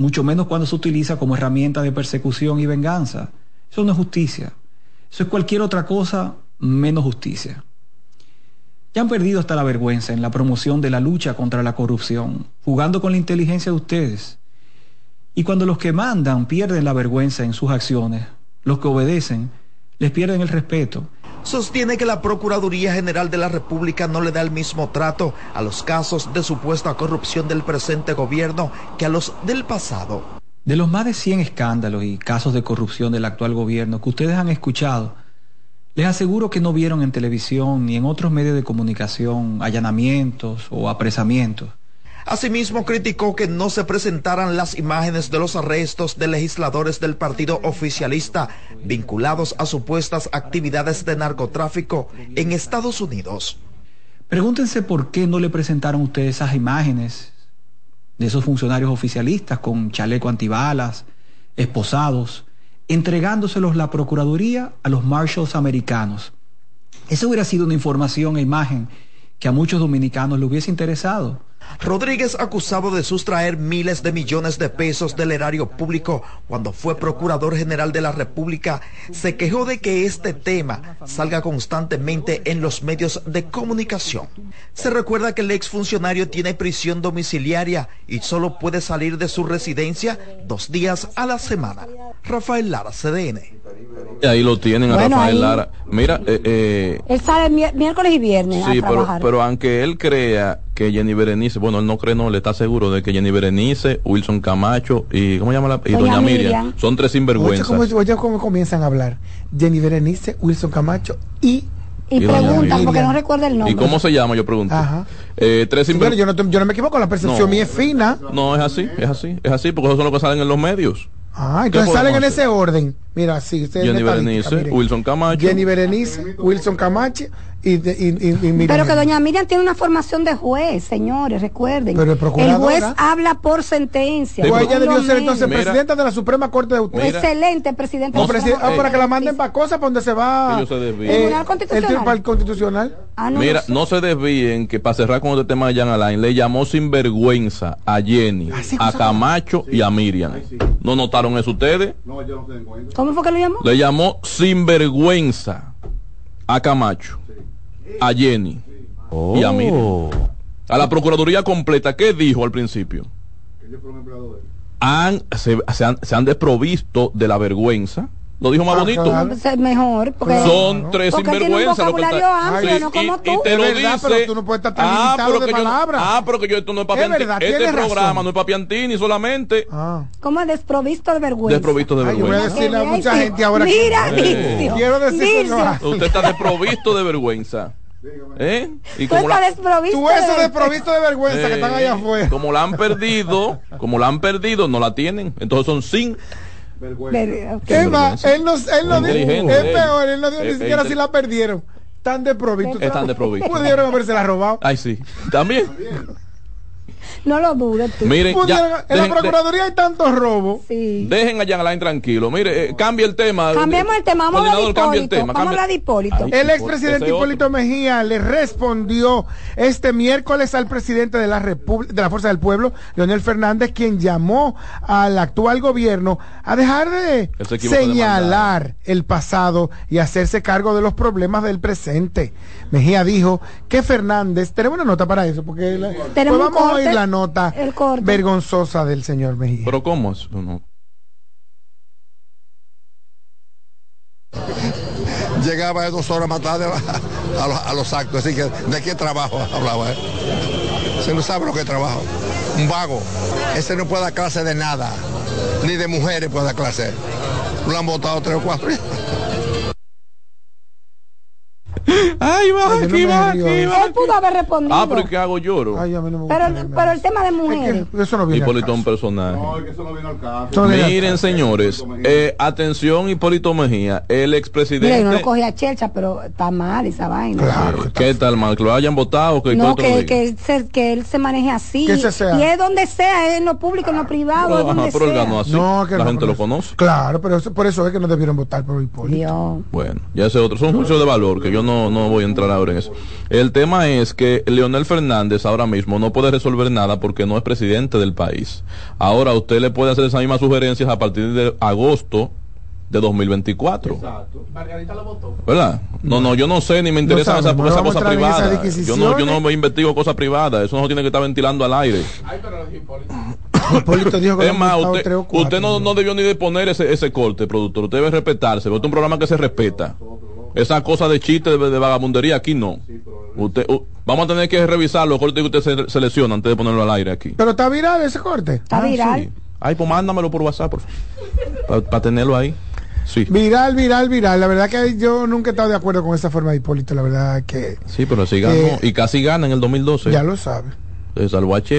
mucho menos cuando se utiliza como herramienta de persecución y venganza. Eso no es justicia. Eso es cualquier otra cosa menos justicia. Ya han perdido hasta la vergüenza en la promoción de la lucha contra la corrupción, jugando con la inteligencia de ustedes. Y cuando los que mandan pierden la vergüenza en sus acciones, los que obedecen les pierden el respeto. Sostiene que la Procuraduría General de la República no le da el mismo trato a los casos de supuesta corrupción del presente gobierno que a los del pasado. De los más de 100 escándalos y casos de corrupción del actual gobierno que ustedes han escuchado, les aseguro que no vieron en televisión ni en otros medios de comunicación allanamientos o apresamientos. Asimismo, criticó que no se presentaran las imágenes de los arrestos de legisladores del partido oficialista vinculados a supuestas actividades de narcotráfico en Estados Unidos. Pregúntense por qué no le presentaron ustedes esas imágenes de esos funcionarios oficialistas con chaleco antibalas, esposados, entregándoselos la Procuraduría a los Marshals americanos. Esa hubiera sido una información e imagen que a muchos dominicanos le hubiese interesado. Rodríguez acusado de sustraer miles de millones de pesos del erario público cuando fue procurador general de la República, se quejó de que este tema salga constantemente en los medios de comunicación. Se recuerda que el exfuncionario tiene prisión domiciliaria y solo puede salir de su residencia dos días a la semana. Rafael Lara, CDN. Ahí lo tienen a Rafael Lara. Mira, eh, eh, él sale miércoles y viernes. Sí, pero, pero aunque él crea que Jenny Berenice, bueno, él no cree, no, le está seguro de que Jenny Berenice, Wilson Camacho y, ¿cómo llama la? Y Doña, Miriam. son tres sinvergüenzas. Oye, cómo, comienzan a hablar. Jenny Berenice, Wilson Camacho y y, preguntan porque no recuerda el nombre. ¿Y cómo se llama? Yo pregunto. Ajá. Eh, tres yo, no, yo no me equivoco, la percepción mía es fina. No, es así, es así, es así, porque esos son los que salen en los medios. Ah, entonces salen en ese orden. Mira, sí, Jenny Berenice, Wilson Camacho. Jenny Berenice, Wilson Camacho y, Pero que doña Miriam tiene una formación de juez, señores, recuerden. Pero el, juez habla por sentencia. Pues ella debió ser entonces presidenta de la Suprema Corte de Justicia. Excelente presidente. No, ah, para que la manden para cosas para donde se va. Se eh, ¿Tribunal constitucional? El, constitucional. Ah, Mira, no se desvíen que para cerrar con este tema de Jan Alain, le llamó sinvergüenza a Jenny, ah, a Camacho y a Miriam. ¿No notaron eso ustedes? No, yo no se cuenta. ¿Cómo fue que lo llamó? Le llamó sinvergüenza a Camacho a Jenny y a Miriam. Oh. A la Procuraduría completa, ¿qué dijo al principio? Han, se, han, se han desprovisto de la vergüenza lo dijo más ah, bonito. Mejor. Son tres sinvergüenzas. Lo que está... amplio, no como tú. Y te lo dice. Pero tú no puedes estar tan ah, limitado de palabras. ah, pero que yo esto no es para Piantini. Este programa no es para Piantini solamente. Ah. ¿Cómo desprovisto de vergüenza? Desprovisto de vergüenza. Ay, yo voy a decirle a mucha gente ahora. Mira, que... Quiero decirle. Usted está desprovisto de vergüenza. ¿Eh? Y como la, desprovisto tú eso de desprovisto de vergüenza que están allá afuera. Como la han perdido, como la han perdido, no la tienen. Entonces son sin vergüenza. ¿Qué más? Él no, él no dijo, es peor, él no dijo ni eh, siquiera eh, si la perdieron. Tan desprovisto. Están desprovistos. Pudieron haberse la robado. Ay, sí. También. No lo dudes tú. Miren, ya, en la Procuraduría hay tantos robos. Sí. Dejen a Jan Alain tranquilo. Mire, eh, cambia el tema. Cambiemos el tema. Vamos a hablar de Hipólito. Vamos a hablar de Hipólito. el expresidente Hipólito Mejía le respondió este miércoles al presidente de la, de la Fuerza del Pueblo, Leonel Fernández, quien llamó al actual gobierno a dejar de señalar el pasado y hacerse cargo de los problemas del presente. Mejía dijo que Fernández, tenemos una nota para eso, porque pues vamos a oír la nota vergonzosa del señor Mejía. Pero ¿cómo es? Llegaba a dos horas más tarde a, los, actos, así que ¿de qué trabajo hablaba? Eh? Se no sabe lo que es trabajo. Un vago. Ese no puede dar clase de nada, ni de mujeres puede dar clase. Lo han votado tres o cuatro. Ay, va, aquí va, aquí va. Él pudo haber respondido. Ah, pero ¿qué hago? Lloro. pero, pero el tema de mujeres. Es que eso no viene Hipólito un personaje. No, es que eso no viene al caso. Miren, señores, eh, atención, Hipólito Mejía, el expresidente. Mira, no lo cogí a Chelcha, pero está mal esa vaina. Claro. ¿Qué tal mal? ¿Que lo hayan votado? Que no, que, que, se, que, él se maneje así. Que se sea. Y es donde sea, es en lo público, en lo privado. Pero, donde ajá, pero él ganó así. No, que la gente lo conoce. Claro, pero por eso es que no debieron votar por Hipólito. Bueno, ya ese otro. Son juicios de valor que yo no, no voy voy a entrar ahora en eso. El tema es que Leonel Fernández ahora mismo no puede resolver nada porque no es presidente del país. Ahora usted le puede hacer esas mismas sugerencias a partir de agosto de 2024. Exacto. Margarita lo votó. ¿Verdad? No, no, yo no sé ni me interesan esas esa cosas privadas. Yo no, yo no me investigo cosas privadas. Eso no tiene que estar ventilando al aire. Ay, pero es más, usted, usted no, no, debió ni de poner ese, ese corte, productor. Usted debe respetarse. Porque es un programa que se respeta. Esa cosa de chiste, de, vagabundería, aquí no. Usted, vamos a tener que revisar los cortes que usted se, selecciona antes de ponerlo al aire aquí. Pero está viral ese corte. Está ah, viral. Ay, pues mándamelo por WhatsApp, Para tenerlo ahí. Sí. Viral, viral, viral. La verdad que yo nunca he estado de acuerdo con esa forma de Hipólito. La verdad que. Sí, pero así ganó. y casi gana en el 2012. Ya lo sabe.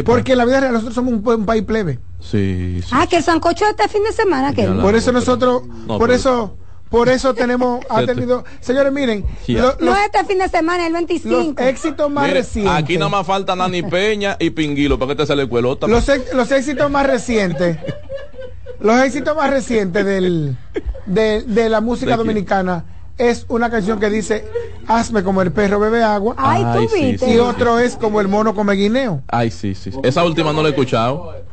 Porque la vida real nosotros somos un, país plebe. Sí, Ah, que el sancocho este fin de semana que Por eso nosotros, por eso por eso tenemos, ha tenido, señores, miren, no este fin de semana, el 25. Los éxitos más recientes. Aquí nada más falta Nani Peña y Pinguilo para que te sale el cuelota. Los, los éxitos más recientes, los éxitos más recientes del, de, la música dominicana es una canción que dice Hazme como el perro bebe agua. Ay, tú viste. y otro es como el mono come guineo. Ay, sí, sí. Esa última no la he escuchado.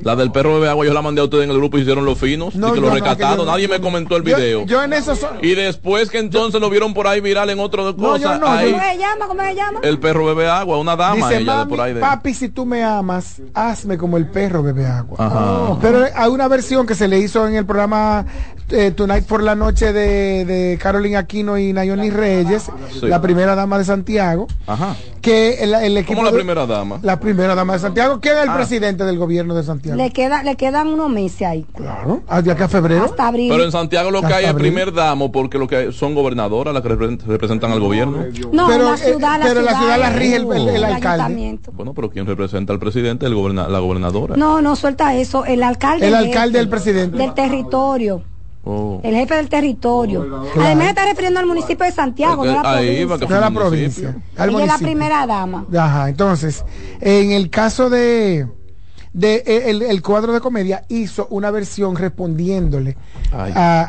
La del perro bebe agua yo la mandé a ustedes en el grupo y hicieron los finos y que lo recataron. Nadie me comentó el video. Yo, en eso Y después que entonces lo vieron por ahí viral en otro cosa. ¿Cómo se llama? ¿Cómo se llama? El perro bebe agua, una dama ella de por ahí. Papi, si tú me amas, hazme como el perro bebe agua. Ajá. Pero hay una versión que se le hizo en el programa eh, Tonight por la noche de, de Carolina Aquino y Nayoni Reyes, la primera dama de Santiago. Ajá. Que el, el equipo ¿Cómo la primera dama? La primera dama de Santiago. ¿Quién es el ah. presidente del gobierno de Santiago? Le, queda, le quedan unos meses ahí. Claro, hasta que a febrero. Hasta abril. Pero en Santiago lo que hay es primer damo porque lo que son gobernadoras las que representan al gobierno. No, pero, la eh, ciudad, la pero ciudad, la ciudad la rige el, alcalde. Bueno, pero ¿quién representa al presidente? El la gobernadora. No, no suelta eso. El alcalde. El alcalde del presidente. Del territorio. Oh. El jefe del territorio. Además está refiriendo al municipio de Santiago, no la Ahí, provincia. la provincia. es la primera dama. Ajá, entonces, en el caso de, de e, el, cuadro de comedia hizo una versión respondiéndole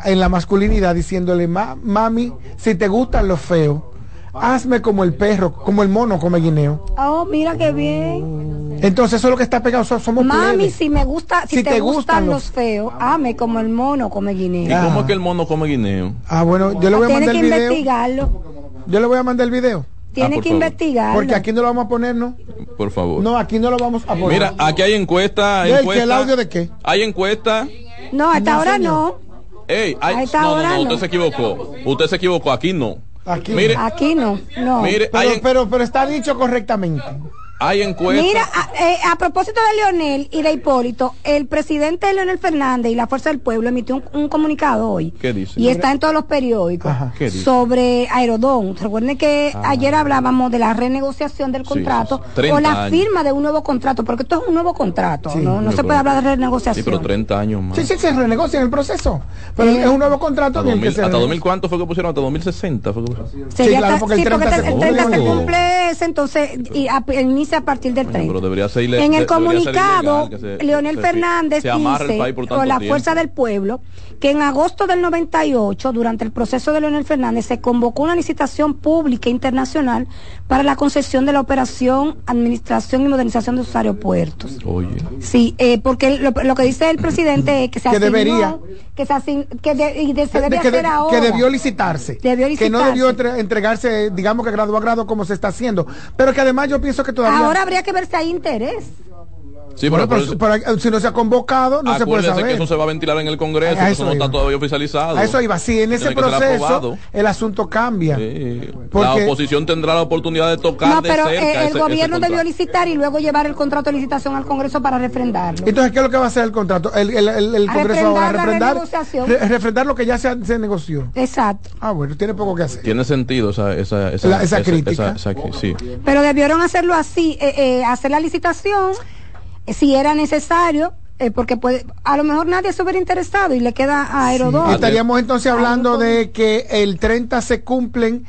en la masculinidad, diciéndole, mami, si te gustan los feos, hazme como el perro, como el mono come guineo. Oh, mira qué bien. Entonces eso es lo que está pegado, somos Mami, si me gusta, si, te, gustan, los feos, ame como el mono come guineo. ¿Y cómo es que el mono come guineo? Ah, bueno, yo le voy a mandar el video. investigarlo. Yo le voy a mandar el video. Tiene ah, que investigar. Porque aquí no lo vamos a poner, ¿no? Por favor. No, aquí no lo vamos a poner. Mira, aquí hay encuesta. encuesta ¿El audio de qué? Hay encuesta. No, hasta ahora no. Ey, hay, no, no, no, usted se equivocó. Usted se equivocó, aquí no. Aquí, Mire, aquí no, no. Mire, pero, pero, pero está dicho correctamente. Hay encuestas. Mira, eh, a, propósito de Leonel y de Hipólito, el presidente Leonel Fernández y la Fuerza del Pueblo emitió un, comunicado hoy. ¿Qué dice? Y está en todos los periódicos. Sobre Aerodón. Recuerden que ah. ayer hablábamos de la renegociación del contrato o la firma de un nuevo contrato, porque esto es un nuevo contrato. no, se puede hablar de renegociación. Sí, pero 30 años más. Sí, sí, se renegocia en el proceso. Pero eh, es un nuevo contrato. Hasta, 2000, hasta 2000, ¿cuánto fue que pusieron? Hasta 2060. Fue sí, claro, porque el 30, se, cumple ese, entonces y a partir del 30 en el comunicado, Leonel Fernández dice, con la fuerza del pueblo, que en agosto del 98, durante el proceso de Leonel Fernández, se convocó una licitación pública internacional para la concesión de la operación, administración y modernización de sus aeropuertos. Oye. Sí, eh, porque lo, que dice el presidente es que se que debería que se, que se debe hacer ahora. Que debió licitarse. Debió licitarse. Que no debió entregarse, digamos que grado a grado como se está haciendo. Pero que además yo pienso que todavía... Ahora habría que ver si hay interés. Sí, bueno, pero, si no se ha convocado, no se puede saber. que eso se va a ventilar en el Congreso, eso, no está todavía oficializado. A eso iba. Sí, en ese proceso el asunto cambia. la oposición tendrá la oportunidad de tocar no, pero eh, el gobierno debió licitar y luego llevar el contrato de licitación al Congreso para refrendarlo. Entonces, ¿qué es lo que va a hacer el contrato? El, Congreso va a refrendar, refrendar lo que ya se, se, negoció. Exacto. Ah, bueno, tiene poco que hacer. Tiene sentido esa, esa, esa, crítica. sí. Pero debieron hacerlo así, eh, eh, hacer la licitación si era necesario, eh, porque puede, a lo mejor nadie se hubiera interesado y le queda a Aerodón. Estaríamos entonces hablando de que el 30 se cumplen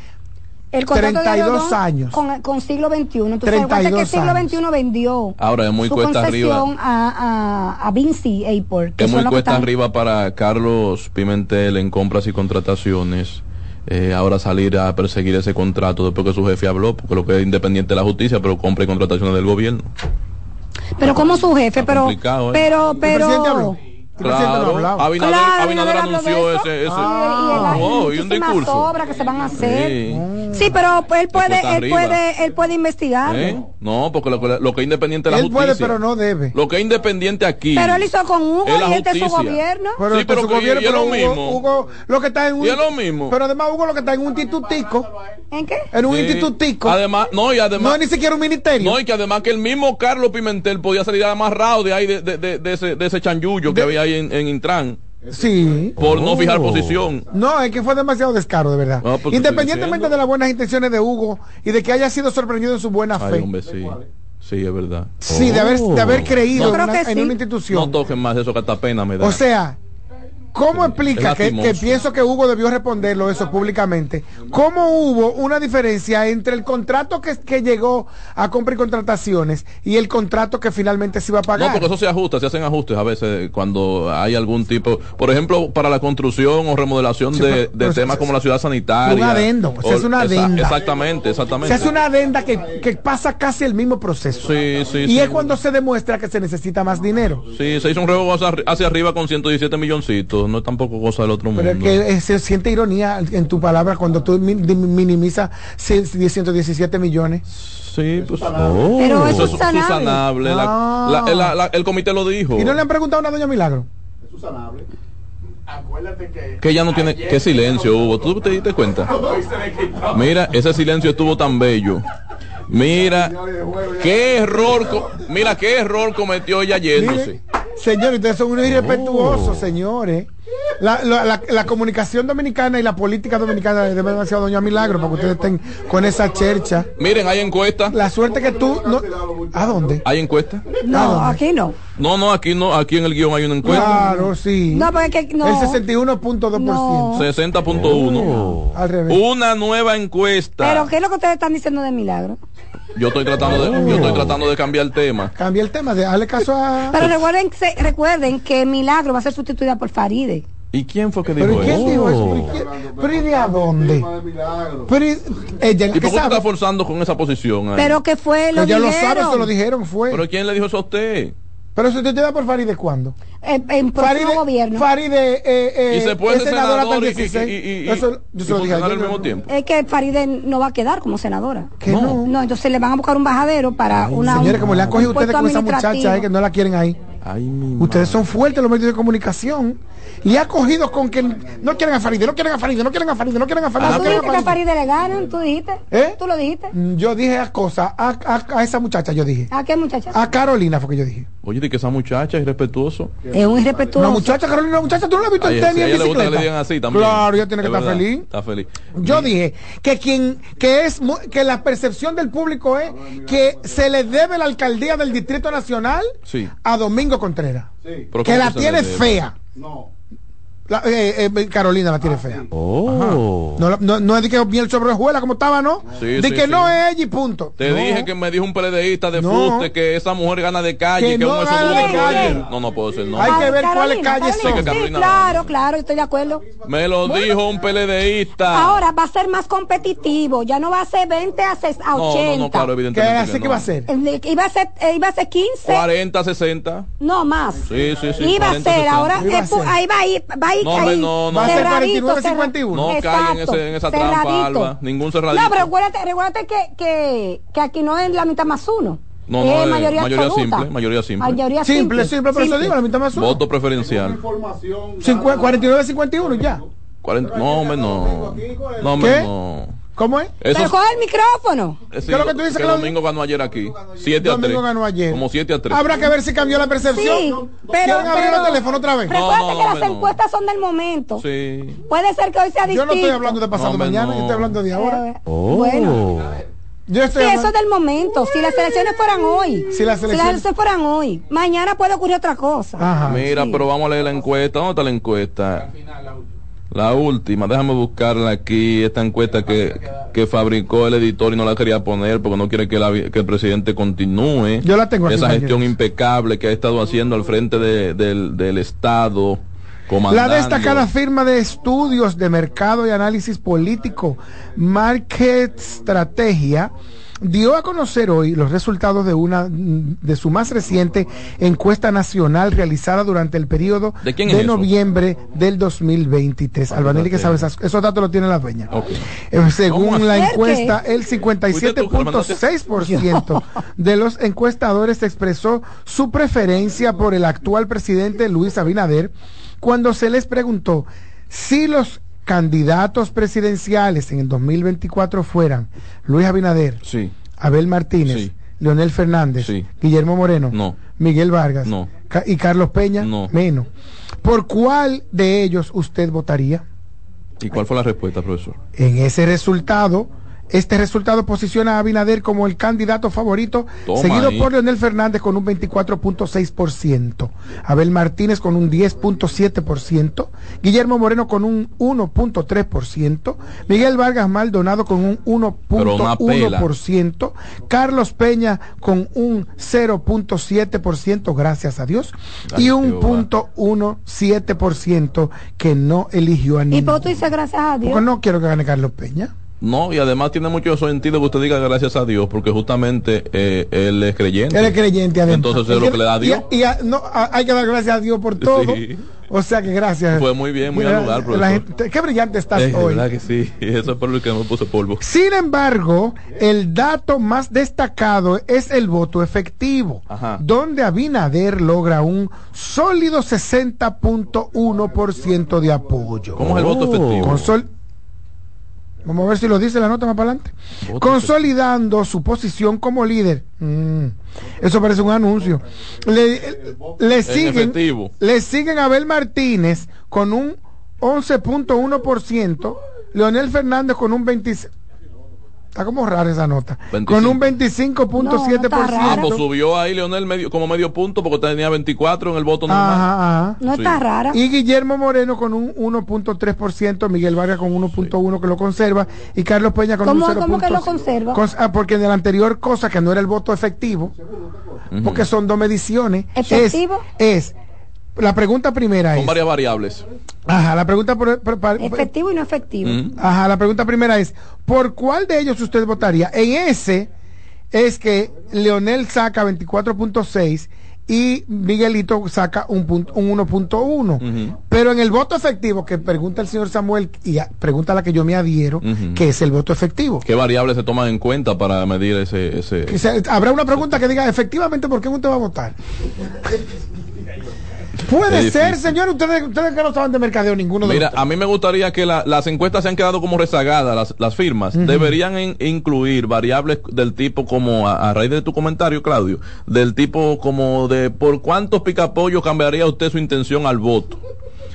el 32 años. Con, con siglo XXI. Entonces, que siglo XXI vendió Ahora es muy cuesta arriba. A, a, a Vinci Airport. Es muy cuesta arriba para Carlos Pimentel en compras y contrataciones eh, ahora salir a perseguir ese contrato después que su jefe habló, porque lo que es independiente de la justicia, pero compra y contrataciones del gobierno. Pero como su jefe, pero, pero, pero, Claro, Abinader, Abinader anunció ese, ese ah, y, y, un discurso. obras que se van a hacer. Sí, pero él puede, él puede, él puede investigar. ¿Eh? No, porque lo, lo, que es independiente de la él justicia. puede, pero no debe. Lo que es independiente aquí. Pero él hizo con Hugo y este es su gobierno. Pero sí, pero su que, gobierno, y es lo mismo. Hugo, lo que está en un, y es lo mismo. Pero además Hugo lo que está en un institutico. ¿En qué? En un institutico. Además, no, y además. No es ni siquiera un ministerio. No, y que además que el mismo Carlos Pimentel podía salir amarrado de ahí, de, de, de, de ese, de ese chanchullo que había ahí en, en Intran. Sí. Por no fijar oh. posición. No, es que fue demasiado descaro, de verdad. Pues, Independientemente de las buenas intenciones de Hugo y de que haya sido sorprendido en su buena fe. sí. sí. es verdad. Sí, de, haber, de haber creído en, una, en, una, institución. No toquen más eso que hasta pena me da. O sea, ¿Cómo explica que, pienso que Hugo debió responderlo eso públicamente? ¿Cómo hubo una diferencia entre el contrato que, que llegó a compra y contrataciones y el contrato que finalmente se iba a pagar? No, porque eso se ajusta, se hacen ajustes a veces cuando hay algún tipo, por ejemplo, para la construcción o remodelación de, temas como la ciudad sanitaria. Un adendo, es una adenda. exactamente, exactamente. Se hace una adenda que, que, pasa casi el mismo proceso. Sí, sí. Y es cuando se demuestra que se necesita más dinero. Sí, se hizo un rebo hacia arriba con 117 milloncitos no es tampoco cosa del otro mundo. Pero es que eh, se siente ironía en tu palabra cuando tú minimizas 117 millones. Sí, pues. Oh. Pero eso es sanable. Ah. el comité lo dijo. ¿Y no le han preguntado a una doña Milagro? Es sanable. Acuérdate que. Que ella no tiene. ¿Qué silencio hubo? ¿Tú te diste cuenta? Mira, ese silencio estuvo tan bello. Mira, qué error. Mira, qué error cometió ella yéndose. Señores, ustedes son unos irrespetuosos, señores. La, la, la, comunicación dominicana y la política dominicana debe demasiado doña Milagro para que ustedes estén con esa chercha. Miren, hay encuesta. La suerte que tú no, ¿A dónde? ¿Hay encuesta? No, aquí no. No, no, aquí no, aquí en el guion hay una encuesta. Claro, sí. No, porque no. El 61.2%. No. 60.1. Al revés. Una nueva encuesta. Pero ¿qué es lo que ustedes están diciendo de Milagro? Yo estoy tratando de, yo estoy tratando de cambiar el tema. Cambia el tema, de darle caso a. Pero recuerden, recuerden que Milagro va a ser sustituida por Faride. ¿Y quién fue que dijo ¿Pero quién dijo eso? ¿Pero y de a dónde? Pero ella, ¿Y por qué está forzando con esa posición? Pero que fue lo que ya lo sabe, se lo dijeron, fue. ¿Pero quién le dijo eso a usted? Pero si usted te da por Faride, ¿cuándo? En, en próximo gobierno. Faride eh, eh, y se puede es senadora hasta el 16. Y, y, y, Eso yo se lo dije al mismo tiempo. Es que Faride no va a quedar como senadora. ¿Qué no? No, entonces le van a buscar un bajadero para Ay, una. Señores, como le han cogido ustedes con esa muchacha eh, que no la quieren ahí. Ay, ustedes son fuertes los medios de comunicación le ha cogido con que no quieren a Faride, no quieren a Faride, no quieren a Faride, no quieren a Faride. Ah, ¿Tú dijiste que a Faride le ganan? ¿Tú dijiste? ¿Eh? ¿Tú lo dijiste? Mm, yo dije a cosas, a, a, a, esa muchacha yo dije. ¿A qué muchacha? A Carolina fue que yo dije. Oye, de que esa muchacha es irrespetuoso. Es un irrespetuoso. Una muchacha, Carolina, una muchacha, tú no la has visto en tenis en bicicleta. Le digan así también. Claro, ella tiene que estar feliz. Está feliz. Yo dije que quien, que es, que la percepción del público es que se le debe la alcaldía del Distrito Nacional sí. a Domingo Contreras. Sí. Que la tiene fea. No. La, eh, eh, Carolina la tiene fea. Oh. No, no, no, es de que miel sobre hojuela como estaba, ¿no? Sí, de sí, que sí. no es ella y punto. Te no. dije que me dijo un PLDista de No. fuste que esa mujer gana de calle, Que que, no gana de calle. No, no puedo ser, no. Hay que ver Carolina, cuáles calles son. Carolina claro, claro, estoy de acuerdo. Me lo dijo un PLDista. Ahora va a ser más competitivo, ya no va a ser 20 a, 6, a no, 80. no, no, claro, Que evidentemente. así que no. va a ser. Eh, Iba a ser, eh, iba a ser 15. 40, 60. No más. Sí, sí, sí. Iba 40, a ser, 60. ahora eh, ahí va a ir, va a ir No, ahí, no, no. Va a ser cerradito, 49, cerra- 51. No Exacto, caigan en, ese- en esa trampa, cerradito. Alba. Ningún cerradito. No, pero recuérdate, recuérdate que, que, que aquí no es la mitad más uno. No, no, es es mayoría, mayoría simple, mayoría simple. Mayoría Simple, simple, pero eso Simple. digo, la mitad más uno. Voto preferencial. Información. 49, 51 ya. 40, no, hombre, no. No, hombre, no. ¿Cómo es? Eso Pero coge el micrófono. es ¿Qué es lo que tú dices, que Claudio? Domingo ganó ayer aquí. 7 a 3. Domingo ganó ayer. Como 7 a 3. Habrá que ver si cambió la percepción. Sí, pero, ¿Quieren abrir pero el teléfono otra vez? Recuerda No, no, que las encuestas son del momento. Sí. Puede ser que hoy sea Yo distinto. no estoy hablando de pasado mañana, no. yo estoy hablando de ahora. Eh, Bueno, Yo sí, estoy eso es del momento. Si las elecciones fueran hoy. Si las elecciones- elecciones fueran hoy. Mañana puede ocurrir otra cosa. Ajá. Mira, sí. pero vamos a leer la encuesta. ¿Dónde está la encuesta? La última, déjame buscarla aquí, esta encuesta que, que fabricó el editor y no la quería poner porque no quiere que, la- que el presidente continúe. Yo la tengo aquí, Esa gestión impecable que ha estado haciendo al frente de- del, del Estado La destacada firma de estudios de mercado y análisis político Market Strategia dio a conocer hoy los resultados de una de su más reciente encuesta nacional realizada durante el periodo de, noviembre del 2023. Albanelli que sabe esos datos los tiene la dueña. Eh, según la encuesta, el 57.6% de los encuestadores expresó su preferencia por el actual presidente Luis Abinader cuando se les preguntó si los candidatos presidenciales en el 2024 fueran Luis Abinader, Abel Martínez, Leonel Fernández, Guillermo Moreno, Miguel Vargas y Carlos Peña, menos. ¿Por cuál de ellos usted votaría? ¿Y cuál fue la respuesta, profesor? En ese resultado este resultado posiciona a Abinader como el candidato favorito, seguido por Leonel Fernández con un 24.6%, Abel Martínez con un 10.7%, Guillermo Moreno con un 1.3%, Miguel Vargas Maldonado con un 1.1%, Carlos Peña con un 0.7%, gracias a Dios, y un .17% que no eligió a ninguno. ¿Y tú dices gracias a Dios? Porque no quiero que gane Carlos Peña. No, y además tiene mucho sentido que usted diga gracias a Dios, porque justamente eh, él es creyente. Él es creyente, además. Entonces es lo que le da a Dios. Y, no, hay que dar gracias a Dios por todo. O sea que gracias. Fue muy bien, muy al lugar, profesor. qué brillante estás hoy. verdad que sí, eso es por lo que me puso polvo. Sin embargo, el dato más destacado es el voto efectivo, donde Abinader logra un sólido 60.1% de apoyo. ¿Cómo es el voto efectivo? Con Vamos a ver si lo dice la nota más para adelante. Consolidando su posición como líder. Mm, eso parece un anuncio. Le, siguen, le siguen a Abel Martínez con un 11.1%, Leonel Fernández con un 26 Está como rara esa nota. Con un 25.7%. ah, pues subió ahí Leonel medio, como medio punto porque tenía 24 en el voto normal. No está rara. Y Guillermo Moreno con un 1.3%, Miguel Vargas con 1.1 que lo conserva y Carlos Peña con un 0. ¿Cómo que lo conserva? ah, porque en la anterior cosa que no era el voto efectivo, porque son dos mediciones. ¿Efectivo? Es, la pregunta primera es. Son varias variables. Ajá, la pregunta por, efectivo y no efectivo. Ajá, la pregunta primera es, ¿por cuál de ellos usted votaría? En ese es que Leonel saca 24.6 y Miguelito saca un, punto, un 1.1. Pero en el voto efectivo, que pregunta el señor Samuel, y pregunta la que yo me adhiero, que es el voto efectivo. ¿Qué variables se toman en cuenta para medir ese... ese... Habrá una pregunta que diga, efectivamente, ¿por qué usted va a votar? Puede ser, señor, ustedes, ustedes que no saben de mercadeo ninguno de Mira, a mí me gustaría que las encuestas se han quedado como rezagadas, las, firmas. Deberían incluir variables del tipo como, a, raíz de tu comentario, Claudio, del tipo como de por cuántos picapollos cambiaría usted su intención al voto.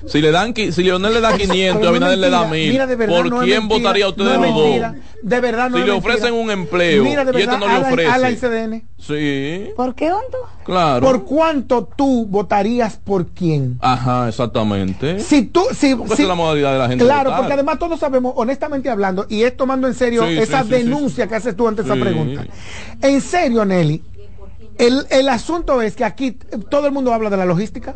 Si le dan, si Leonel le da 500 y Abinader le da 1000, ¿por quién votaría usted de los dos? De verdad no Si le ofrecen un empleo y este no le ofrece. A la ICDN. Sí. ¿Por qué hondo? Claro. ¿Por cuánto tú votarías por quién? Ajá, exactamente. Si tú, si, si es la modalidad de la gente. Claro, porque además todos sabemos, honestamente hablando, y es tomando en serio esa denuncia que haces tú ante esa pregunta. En serio, Nelly, el, el, asunto es que aquí todo el mundo habla de la logística.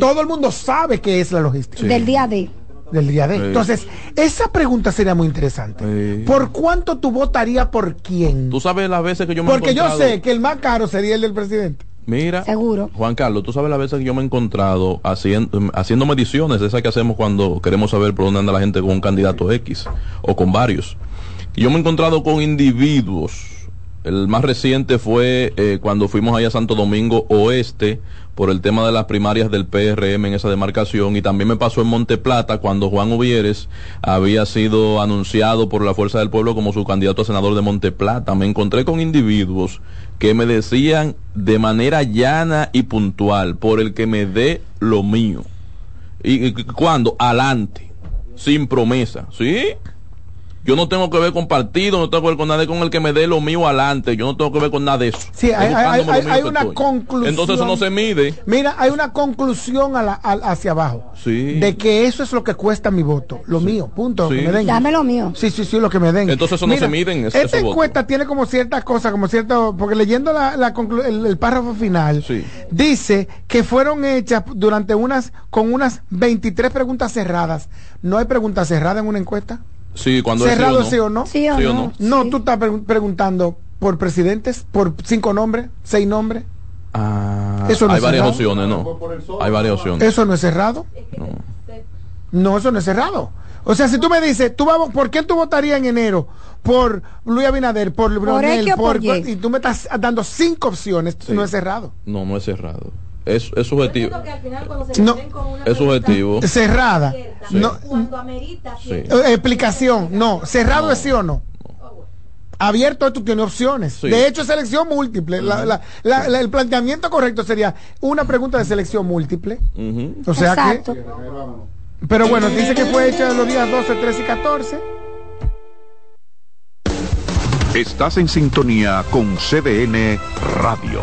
Todo el mundo sabe qué es la logística. Del día de. Del día de. Entonces, esa pregunta sería muy interesante. ¿Por cuánto tú votarías por quién? Tú sabes las veces que yo me Porque yo sé que el más caro sería el del presidente. Mira, seguro. Juan Carlos, tú sabes las veces que yo me he encontrado haciendo, haciendo mediciones, esas que hacemos cuando queremos saber por dónde anda la gente con un candidato X o con varios. Y yo me he encontrado con individuos el más reciente fue eh, cuando fuimos allá a Santo Domingo Oeste por el tema de las primarias del PRM en esa demarcación y también me pasó en Monte Plata cuando Juan Uvieres había sido anunciado por la Fuerza del Pueblo como su candidato a senador de Monte Plata. Me encontré con individuos que me decían de manera llana y puntual por el que me dé lo mío. ¿Y, y cuándo? Adelante, sin promesa, ¿sí? Yo no tengo que ver con partido, no tengo que ver con nadie con el que me dé lo mío adelante. Yo no tengo que ver con nada de eso. Sí, hay, una conclusión. Entonces eso no se mide. Mira, hay una conclusión hacia abajo. Sí. De que eso es lo que cuesta mi voto. Lo mío, punto. Sí. Dame lo mío. Sí, sí, sí, lo que me den. Entonces eso no se mide. esta encuesta tiene como ciertas cosas, como cierto. Porque leyendo la, el, párrafo final, dice que fueron hechas durante unas. con unas 23 preguntas cerradas. ¿No hay preguntas cerradas en una encuesta? Sí, cuando ¿Cerrado sí o no? Sí o, no. no. tú estás preguntando por presidentes, por cinco nombres, seis nombres. Ah, eso no hay varias opciones, no. Hay varias opciones. ¿Eso no es cerrado? No. No, eso no es cerrado. O sea, si tú me dices, tú vamos, ¿por qué tú votarías en enero? Por Luis Abinader, por Brunel, por, y tú me estás dando cinco opciones, no es cerrado. No, no es cerrado. Es, es subjetivo. no, es subjetivo. Cerrada. no, eh, Explicación. No. Cerrado es sí o no. Abierto tú tienes opciones. De hecho, es selección múltiple. el planteamiento correcto sería una pregunta de selección múltiple. O sea que. Pero bueno, dice que fue hecha los días 12, 13 y 14. Estás en sintonía con CDN Radio.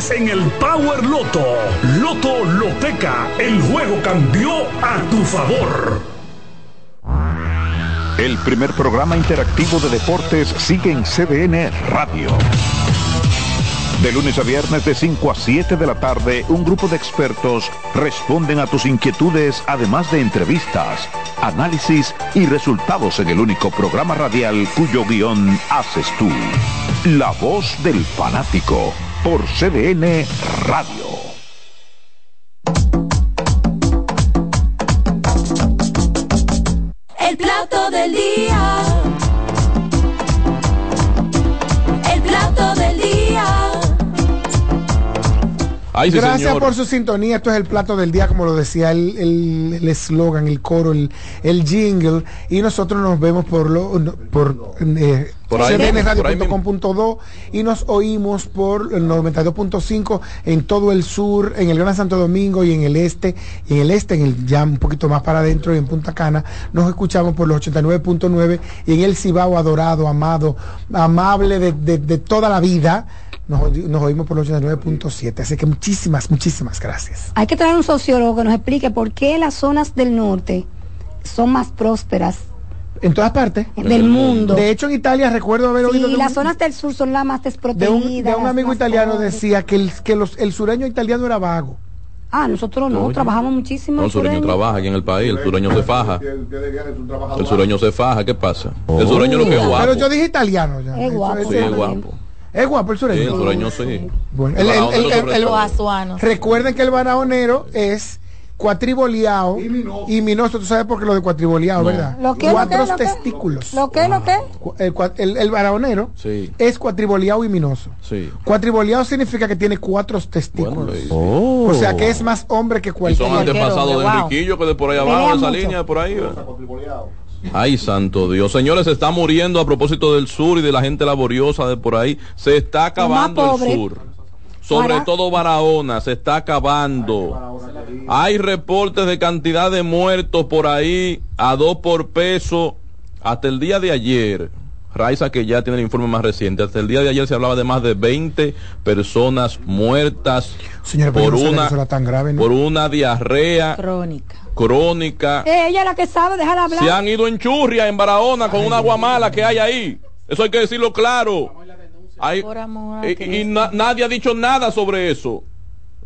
en el Power Loto. Loto Loteca, el juego cambió a tu favor. El primer programa interactivo de deportes sigue en CDN Radio. De lunes a viernes de 5 a 7 de la tarde, un grupo de expertos responden a tus inquietudes, además de entrevistas, análisis y resultados en el único programa radial cuyo guion haces tú. La voz del fanático por CDN Radio. Gracias por su sintonía. Esto es el plato del día, como lo decía el eslogan, el, el, coro, el, el, jingle. Y nosotros nos vemos por lo por eh, cdnradio.com.do y nos oímos por el 92.5 en todo el sur, en el Gran Santo Domingo y en el este, y en el este, en el ya un poquito más para adentro y en Punta Cana, nos escuchamos por los 89.9 y en el Cibao adorado, amado, amable de, de, toda la vida. Nos, nos, oímos por los 89.7. Así que muchísimas, muchísimas gracias. Hay que traer un sociólogo que nos explique por qué las zonas del norte son más prósperas en todas partes del mundo. De hecho, en Italia recuerdo haber oído. Y las zonas del sur son las más desprotegidas. De un, amigo italiano decía que, el, que los, el sureño italiano era vago. Ah, nosotros no, trabajamos muchísimo. el sureño, trabaja aquí en el país, el sureño se faja. El sureño se faja, ¿qué pasa? El sureño lo que es guapo. Pero yo dije italiano ya. Es guapo. Sí, es guapo. Es guapo el sureño. Sí, el sureño sí. Bueno, el, el, el, recuerden que el barahonero es cuatriboleado y minoso. Tú sabes por qué lo de cuatriboleado, ¿verdad? ¿Lo que, Cuatro testículos. ¿Lo que? ¿Lo qué? El, el, el varonero es cuatriboleado y minoso. Sí. Cuatriboleado significa que tiene cuatro testículos. O sea que es más hombre que cualquier. son antepasados de Enriquillo que de por ahí abajo, de esa línea, de por ahí. Ay, santo Dios. Señores, se está muriendo a propósito del sur y de la gente laboriosa de por ahí. Se está acabando el sur sobre todo Barahona, se está acabando. Hay reportes de cantidad de muertos por ahí a dos por peso. Hasta el día de ayer, Raiza que ya tiene el informe más reciente, hasta el día de ayer se hablaba de más de 20 personas muertas por, una, por una diarrea crónica. Crónica. Eh, ella es la que sabe, dejar hablar. Se han ido en churria en Barahona con una agua mala que hay ahí. Eso hay que decirlo claro y, nadie ha dicho nada sobre eso.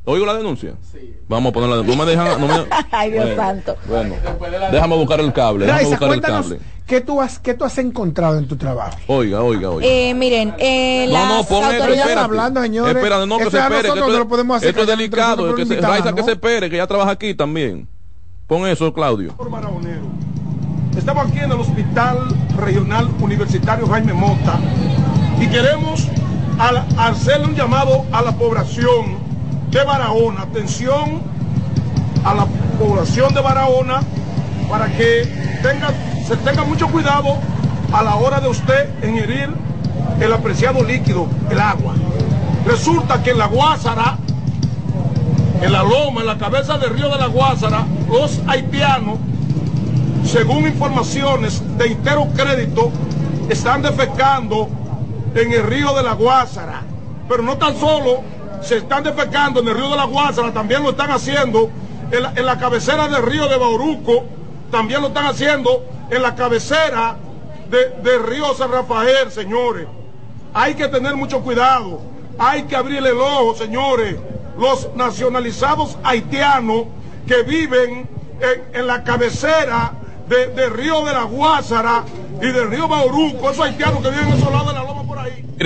¿Oigo la denuncia? Sí. Vamos a poner la denuncia. No me dejan. No me... Ay, Dios santo. Bueno, déjame buscar el cable. Déjame buscar el cable. ¿Qué tú, has, ¿Qué tú has encontrado en tu trabajo? Oiga, oiga, oiga. Eh, miren, eh, no, no, pon esto, espérate. hablando, señores. Espérate, no, que se espere. Que esto, lo podemos hacer esto es delicado. Que se, Raiza, que se espere, que ya trabaja aquí también. Pon eso, Claudio. Estamos aquí en el Hospital Regional Universitario Jaime Mota y queremos hacerle un llamado a la población de Barahona, atención a la población de Barahona para que tenga, se tenga mucho cuidado a la hora de usted ingerir el apreciado líquido, el agua. Resulta que en la Guásara, en la loma, en la cabeza del río de la Guásara, los haitianos, según informaciones de entero crédito, están defecando en el río de la Guásara. Pero no tan solo se están defecando en el río de la Guásara, también lo están haciendo en la, cabecera del río de Bauruco, también lo están haciendo en la cabecera del río San Rafael, señores. Hay que tener mucho cuidado, hay que abrirle el ojo, señores. Los nacionalizados haitianos que viven en, la cabecera del río de la Guásara y del río Bauruco, esos haitianos que viven en esos lados de la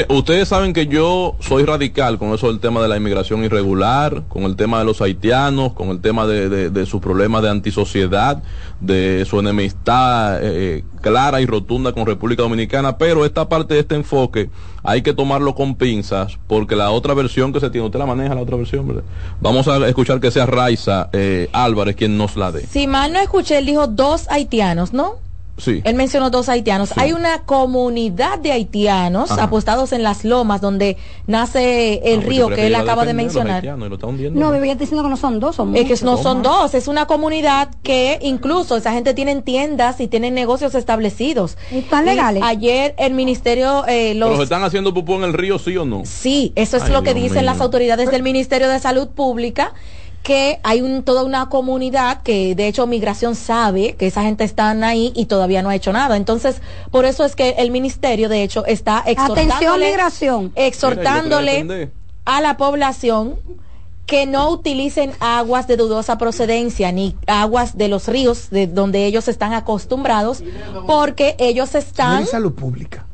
ustedes saben que yo soy radical con eso del tema de la inmigración irregular, con el tema de los haitianos, con el tema de, de, sus problemas de antisociedad, de su enemistad eh, clara y rotunda con República Dominicana, pero esta parte de este enfoque hay que tomarlo con pinzas, porque la otra versión que se tiene, usted la maneja la otra versión, ¿verdad? Vamos a escuchar que sea Raiza eh, Álvarez quien nos la dé. Si mal no escuché, él dijo dos haitianos, ¿no? Él mencionó dos haitianos. Hay una comunidad de haitianos apostados en las lomas donde nace el ah, pues río que, él acaba de mencionar. no, me voy diciendo que no son dos, son Es que no son dos, es una comunidad que incluso esa gente tiene tiendas y tienen negocios establecidos. ¿Están legales? ayer el ministerio eh, los... ¿Pero se están haciendo pupú en el río, sí o no? Sí, eso es lo que dicen las autoridades del Ministerio de Salud Pública que hay un, toda una comunidad que de hecho migración sabe que esa gente está ahí y todavía no ha hecho nada. Entonces, por eso es que el ministerio de hecho está exhortándole, migración. exhortándole a la población que no utilicen aguas de dudosa procedencia ni aguas de los ríos de donde ellos están acostumbrados porque ellos están salud pública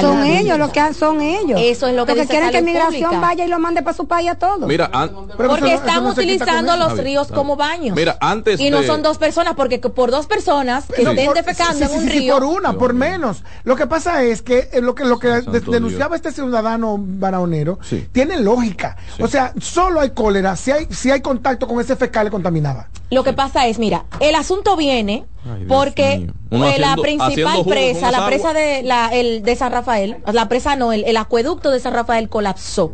son ellos, lo que son ellos. Eso es lo que, quieren que migración vaya y lo mande para su país a todos. Mira, porque están utilizando los ríos como baños. Mira, antes y no son dos personas, porque por dos personas que estén defecando en un río. por una, por menos. Lo que pasa es que eh, lo que lo que denunciaba este ciudadano baraonero tiene lógica. O sea, solo hay cólera si hay si hay contacto con ese fecal contaminada. Lo que pasa es, mira, el asunto viene porque la principal presa, la presa de, la, el, de San Rafael, la presa no, el, acueducto de San Rafael colapsó.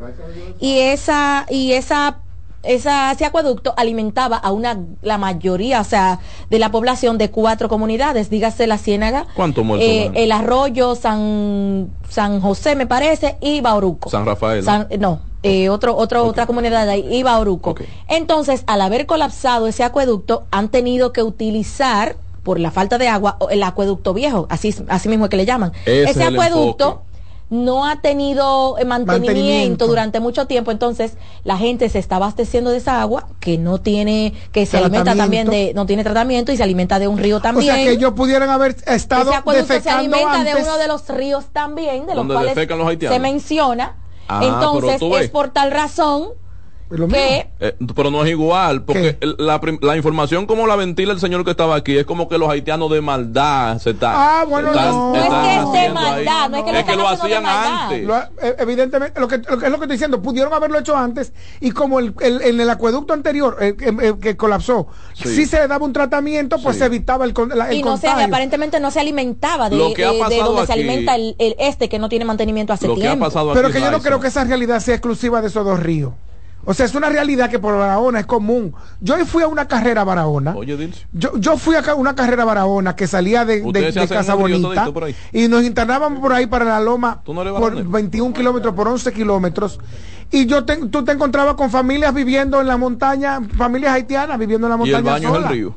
Y esa, y esa esa, ese acueducto alimentaba a una la mayoría, o sea, de la población de cuatro comunidades, dígase la Ciénaga, ¿Cuánto eh, el Arroyo, San San José me parece y Bauruco. San Rafael. no, eh, otro, otro, otra comunidad de ahí, y Bauruco. Entonces, al haber colapsado ese acueducto, han tenido que utilizar por la falta de agua, el acueducto viejo, así, así mismo que le llaman. Ese, acueducto no ha tenido eh, mantenimiento, durante mucho tiempo, entonces la gente se está abasteciendo de esa agua que no tiene, que se alimenta también de, no tiene tratamiento y se alimenta de un río también. O sea que ellos pudieran haber estado acueducto se alimenta de uno de los ríos también, de los cuales se menciona. Ah, entonces es por tal razón Eh, pero no es igual, porque la, la, información como la ventila el señor que estaba aquí es como que los haitianos de maldad se están. Ah, bueno, no. no es que es de maldad, no es que lo, es que lo hacían antes. Eh, evidentemente, lo que, lo que es lo que estoy diciendo, pudieron haberlo hecho antes y como el, el en el acueducto anterior eh, que colapsó, si se le daba un tratamiento, pues se evitaba el, la, el y no aparentemente no se alimentaba de, de, donde se alimenta el, este que no tiene mantenimiento hace tiempo. Pero que yo no creo que esa realidad sea exclusiva de esos dos ríos. O sea, es una realidad que por Barahona es común. Yo fui a una carrera a Barahona. Oye, yo, yo fui a una carrera a Barahona que salía de, de, Casa Bonita y nos internábamos por ahí para la Loma por 21 kilómetros, por 11 kilómetros. Y yo tú te encontrabas con familias viviendo en la montaña, familias haitianas viviendo en la montaña. ¿Y el baño sola. es el río?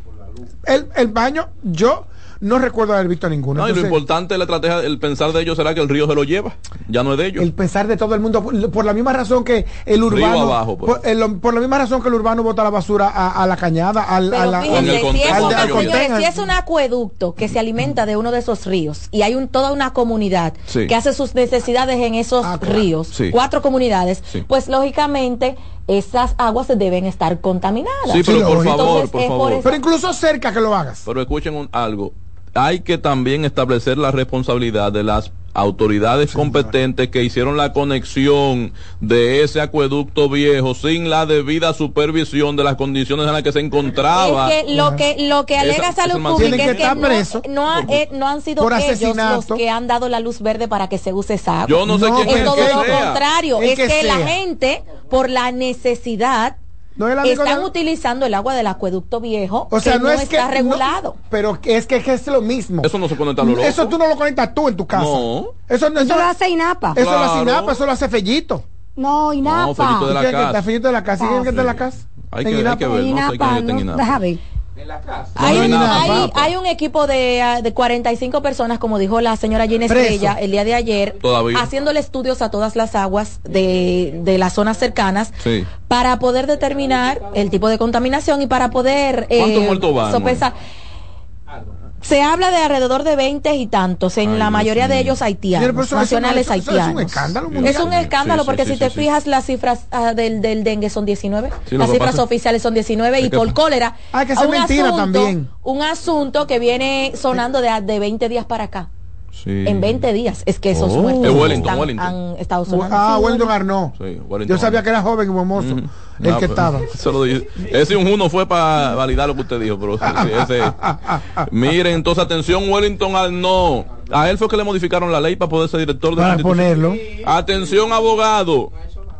El, el baño, yo no recuerdo haber visto ninguno. No, y lo importante de la estrategia, el pensar de ellos será que el río se lo lleva, ya no es de ellos. El pensar de todo el mundo, por, la misma razón que el urbano. Abajo, pues. por, la misma razón que el urbano bota la basura a, la cañada, al, a la, si, es un acueducto que se alimenta de uno de esos ríos y hay un, toda una comunidad que hace sus necesidades en esos ah, ríos, cuatro comunidades, pues lógicamente esas aguas deben estar contaminadas. Sí, pero por favor, por favor. Pero incluso cerca que lo hagas. Pero escuchen un, algo hay que también establecer la responsabilidad de las autoridades competentes que hicieron la conexión de ese acueducto viejo sin la debida supervisión de las condiciones en las que se encontraba. Es que lo que lo que alega Salud Pública es que no, eh, no, han sido ellos los que han dado la luz verde para que se use esa agua. Yo no sé quién es todo lo contrario, es, que la gente por la necesidad están utilizando el agua del acueducto viejo o sea, no, está regulado. pero es que, es lo mismo. Eso no se conecta a lo loco. Eso tú no lo conectas tú en tu casa. No. Eso, no, eso, lo hace INAPA. Eso lo hace INAPA, eso lo hace Fellito. No, INAPA. No, Fellito de la casa. Fellito de la casa. ¿Quién es que de la casa? Hay que, hay que ver, no sé quién está en INAPA. Hay, un equipo de, ah, de 45 personas, como dijo la señora Jenny Estrella el día de ayer, haciéndole estudios a todas las aguas de, de las zonas cercanas para poder determinar el tipo de contaminación y para poder eh, sopesar. Se habla de alrededor de 20 y tantos, en la mayoría de ellos haitianos, nacionales haitianos. es un escándalo Es un escándalo porque si te fijas las cifras ah, del, del dengue son 19, las cifras oficiales son 19 y por cólera. Ah, que un mentira también. Un asunto que viene sonando de, de 20 días para acá. En 20 días. Es que esos oh. muertos Wellington, Wellington. han estado sonando. Ah, Wellington Arnaud. Yo sabía que era joven y famoso. El que estaba. Ese un uno fue para validar lo que usted dijo, pero ese, Miren, entonces atención, Wellington Arnaud. A él fue que le modificaron la ley para poder ser director de Para ponerlo. Atención, abogado.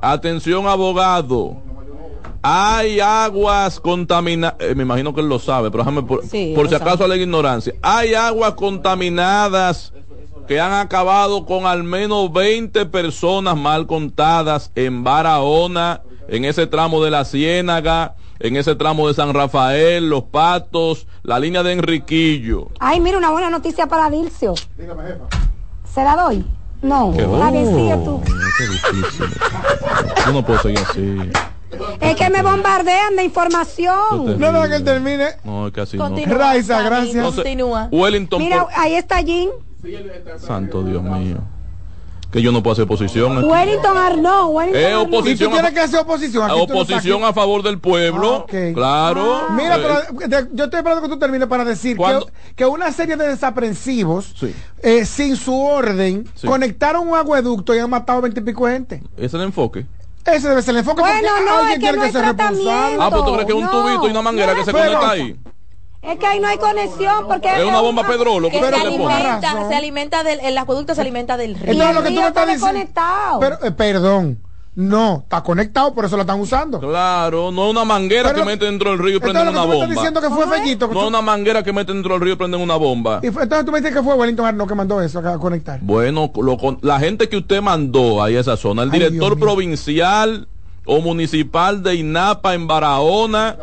Atención, abogado. Hay aguas contaminadas, eh, me imagino que él lo sabe, pero déjame por, por si acaso la ignorancia. Hay aguas contaminadas que han acabado con al menos 20 personas mal contadas en Barahona, en ese tramo de la Ciénaga, en ese tramo de San Rafael, Los Patos, la línea de Enriquillo. Ay, mira, una buena noticia para Dilcio. Dígame, jefa. ¿Se la doy? No, la decía tú. Qué difícil. Yo no puedo seguir así. Es que me bombardean de información. No, no, que él termine. No, casi Continúa, no. Raiza, gracias. Continúa. Wellington. Mira, ahí está Jean. Santo Dios mío. Que yo no puedo hacer oposición. Wellington Arnaud. Wellington es oposición. ¿Y tú tienes que hacer oposición? Aquí oposición a favor del pueblo. Ah, claro. Ah. Mira, pero yo estoy esperando que tú termines para decir que, que, una serie de desaprensivos, eh, sin su orden, conectaron un acueducto y han matado veintipico gente. Ese es el enfoque. Ese debe ser el enfoque bueno, porque no, alguien es que tiene que ser responsable. Ah, pues tú crees que es un tubito y una manguera que se conecta ahí. Es que ahí no hay conexión porque es una bomba Pedro que se alimenta, se alimenta del el acueducto se alimenta del río. Entonces, lo que tú me estás diciendo. Pero, eh, perdón. No, está conectado, por eso lo están usando. Claro, no es una manguera que mete dentro del río y prenden una bomba. diciendo que fue Fellito. no es una manguera que mete dentro del río y prenden una bomba. Y entonces tú me dices que fue Wellington Arno que mandó eso a conectar. Bueno, la gente que usted mandó ahí a esa zona, el director provincial o municipal de INAPA en Barahona.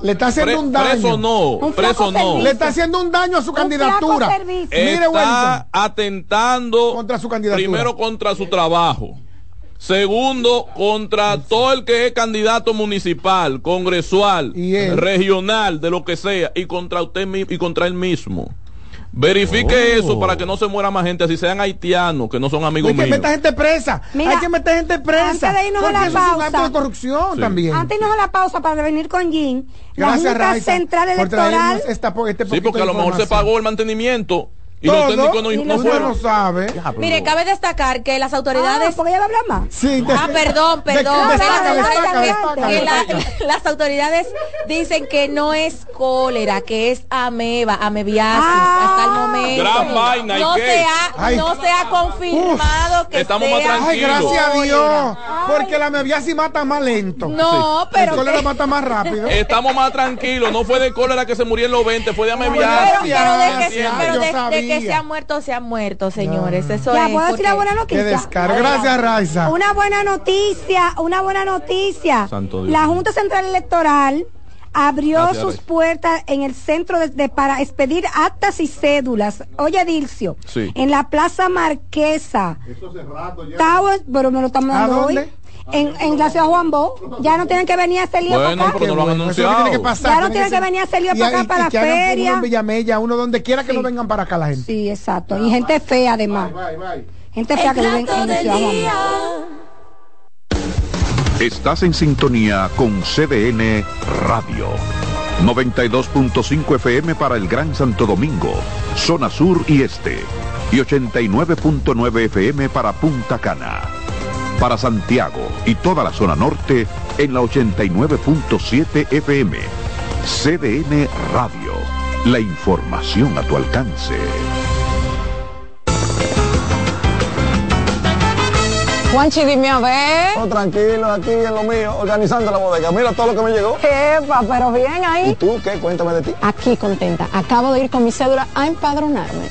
Le está haciendo un daño. Preso no, preso no. Le está haciendo un daño a su candidatura. está atentando contra su candidatura. Primero contra su trabajo. Segundo, contra todo el que es candidato municipal, congresual, regional, de lo que sea, y contra usted y contra él mismo. Verifique oh. eso para que no se muera más gente, así sean haitianos, que no son amigos míos. Hay que meter gente presa. hay que meter gente presa. Antes de irnos a la pausa. de corrupción también. Antes de irnos a la pausa para venir con Jim. La Junta Central Electoral. Este sí, porque a lo mejor se pagó el mantenimiento y los técnicos no, no, no sabe. Mire, cabe destacar que las autoridades. Ah, porque ella va a hablar más. Sí, ah, perdón, perdón. Las autoridades dicen que no es cólera, que es ameba, amebiasis ah, hasta el momento. Gran vaina, no, se ha, no se ha confirmado que Estamos más tranquilos. Ay, gracias a Dios. Porque la amebiasis mata más lento. No, pero. El cólera mata más rápido. Estamos más tranquilos. No fue de cólera que se murió en los 20, fue de amebiasis. Pero, de que, pero de, que se ha muerto, se ha muerto, señores. Eso ya, ¿puedo decir una buena noticia? Gracias, Raiza. Una buena noticia, una buena noticia. La Junta Central Electoral abrió sus puertas en el centro de, para expedir actas y cédulas. Oye, Dilcio, en la Plaza Marquesa. Eso hace rato ya. pero me lo estamos dando hoy en, en la ciudad Juan Bo. Ya no tienen que venir a hacer lío bueno, para acá. No lo han anunciado. Que pasar, ya no tienen que, venir a hacer lío para acá, para la feria. Uno en Villamella, uno donde quiera que no vengan para acá la gente. Sí, exacto. Y gente fea además. Gente fea que vive en la ciudad Juan Bo. Estás en sintonía con CDN Radio. 92.5 FM para el Gran Santo Domingo, zona sur y este. Y 89.9 FM para Punta Cana para Santiago y toda la zona norte en la 89.7 FM. CDN Radio. La información a tu alcance. Juanchi, dime a ver. Oh, tranquilo, aquí en lo mío, organizando la bodega. Mira todo lo que me llegó. Epa, pero bien ahí. ¿Y tú qué? Cuéntame de ti. Aquí contenta. Acabo de ir con mi cédula a empadronarme.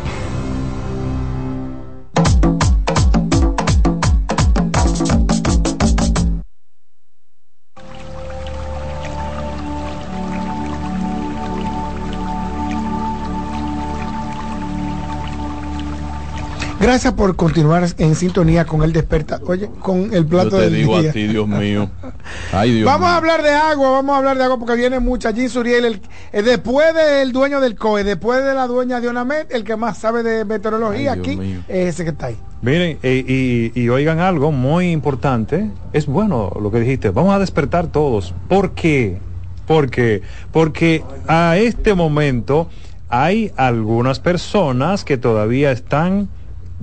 Gracias por continuar en sintonía con el despertar. Oye, con el plato Yo te digo a ti, Dios mío. vamos a hablar de agua, vamos a hablar de agua porque viene mucha. Allí Suriel, el, eh, después del dueño del COE, después de la dueña de Onamet, el que más sabe de meteorología aquí, es ese que está ahí. Miren, eh, y, oigan algo muy importante. Es bueno lo que dijiste. Vamos a despertar todos. ¿Por qué? Porque, porque a este momento hay algunas personas que todavía están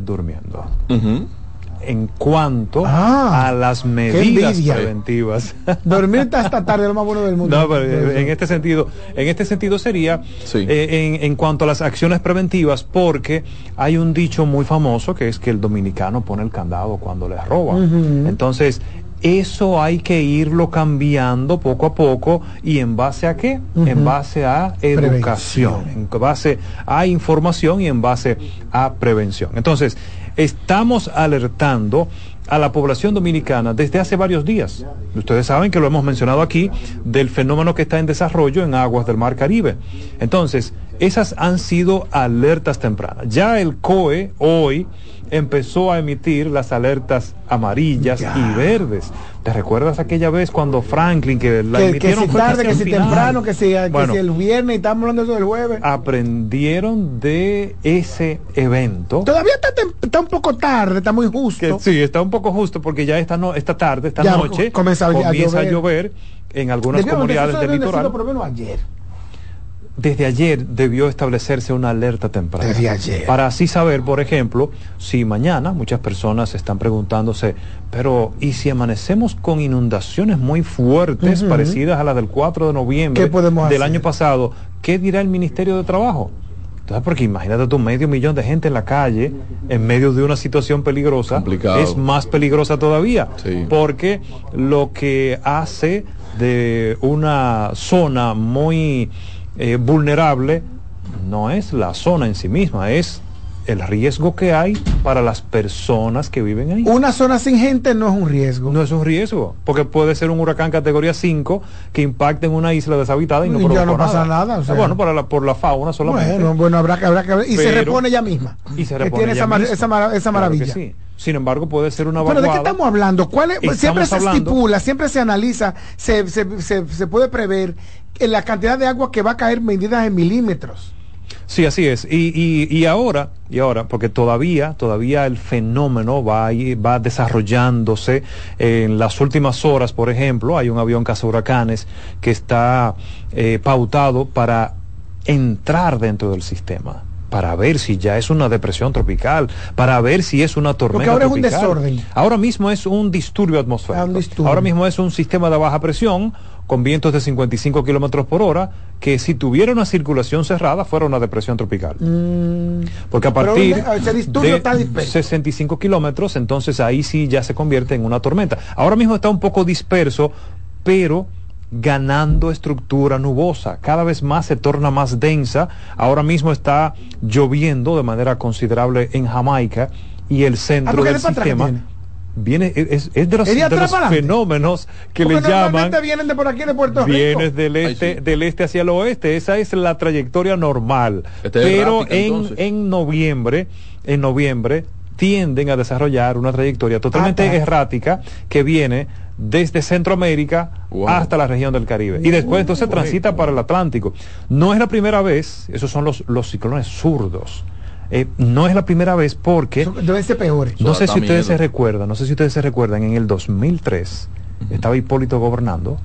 durmiendo. En cuanto ah, a las medidas preventivas. Dormir hasta tarde es lo más bueno del mundo. No, pero eh, en este sentido, en este sentido sería eh, en, cuanto a las acciones preventivas, porque hay un dicho muy famoso que es que el dominicano pone el candado cuando le roba. Entonces, eso hay que irlo cambiando poco a poco y en base a qué? En base a educación, en base a información y en base a prevención. Entonces, estamos alertando a la población dominicana desde hace varios días. Ustedes saben que lo hemos mencionado aquí del fenómeno que está en desarrollo en aguas del Mar Caribe. Entonces, esas han sido alertas tempranas. Ya el COE hoy empezó a emitir las alertas amarillas y verdes. ¿Te recuerdas aquella vez cuando Franklin, que la emitieron que si tarde, que si temprano, que si, el viernes y estamos hablando de eso del jueves? Aprendieron de ese evento. Todavía está, un poco tarde, está muy justo. sí, está un poco justo porque ya esta, no, esta tarde, esta noche, comienza, a, llover. en algunas comunidades del litoral. Por lo menos ayer desde ayer debió establecerse una alerta temprana. Desde ayer. Para así saber, por ejemplo, si mañana muchas personas están preguntándose, pero ¿y si amanecemos con inundaciones muy fuertes parecidas a las del 4 de noviembre del año pasado? ¿Qué dirá el Ministerio de Trabajo? Entonces, porque imagínate tú, medio millón de gente en la calle, en medio de una situación peligrosa, es más peligrosa todavía. Porque lo que hace de una zona muy eh, vulnerable no es la zona en sí misma, es el riesgo que hay para las personas que viven ahí. Una zona sin gente no es un riesgo. No es un riesgo, porque puede ser un huracán categoría 5 que impacte en una isla deshabitada y no, y ya no pasa nada. Ah, bueno, por la, por la fauna solamente. Bueno, bueno, habrá que, habrá que ver. Y se repone ella misma. Y se repone tiene esa, esa, maravilla. sí. Sin embargo, puede ser una vaguada. ¿Pero de qué estamos hablando? ¿Cuál siempre se estipula, siempre se analiza, se, se, se, se puede prever la cantidad de agua que va a caer medidas en milímetros. Sí, así es. Y, y, ahora, y ahora, porque todavía, todavía el fenómeno va, va desarrollándose. En las últimas horas, por ejemplo, hay un avión huracanes que está eh, pautado para entrar dentro del sistema para ver si ya es una depresión tropical, para ver si es una tormenta ahora es un desorden. Ahora mismo es un disturbio atmosférico. Ah, ahora mismo es un sistema de baja presión con vientos de 55 kilómetros por hora, que si tuviera una circulación cerrada fuera una depresión tropical. Mm. Porque a partir de 65 kilómetros, entonces ahí sí ya se convierte en una tormenta. Ahora mismo está un poco disperso, pero ganando estructura nubosa, cada vez más se torna más densa. Ahora mismo está lloviendo de manera considerable en Jamaica y el centro ah, del sistema viene es, es de los, fenómenos que le llaman vienen de por aquí de Puerto Rico. vienes del este del este hacia el oeste. Esa es la trayectoria normal. Este pero en, en noviembre en noviembre tienden a desarrollar una trayectoria totalmente ah, errática que viene desde Centroamérica hasta la región del Caribe. Y después entonces transita para el Atlántico. No es la primera vez, esos son los, los ciclones zurdos. Eh, no es la primera vez porque... Deben ser peores. No sé si ustedes se recuerdan, no sé si ustedes se recuerdan, en el 2003 estaba Hipólito gobernando.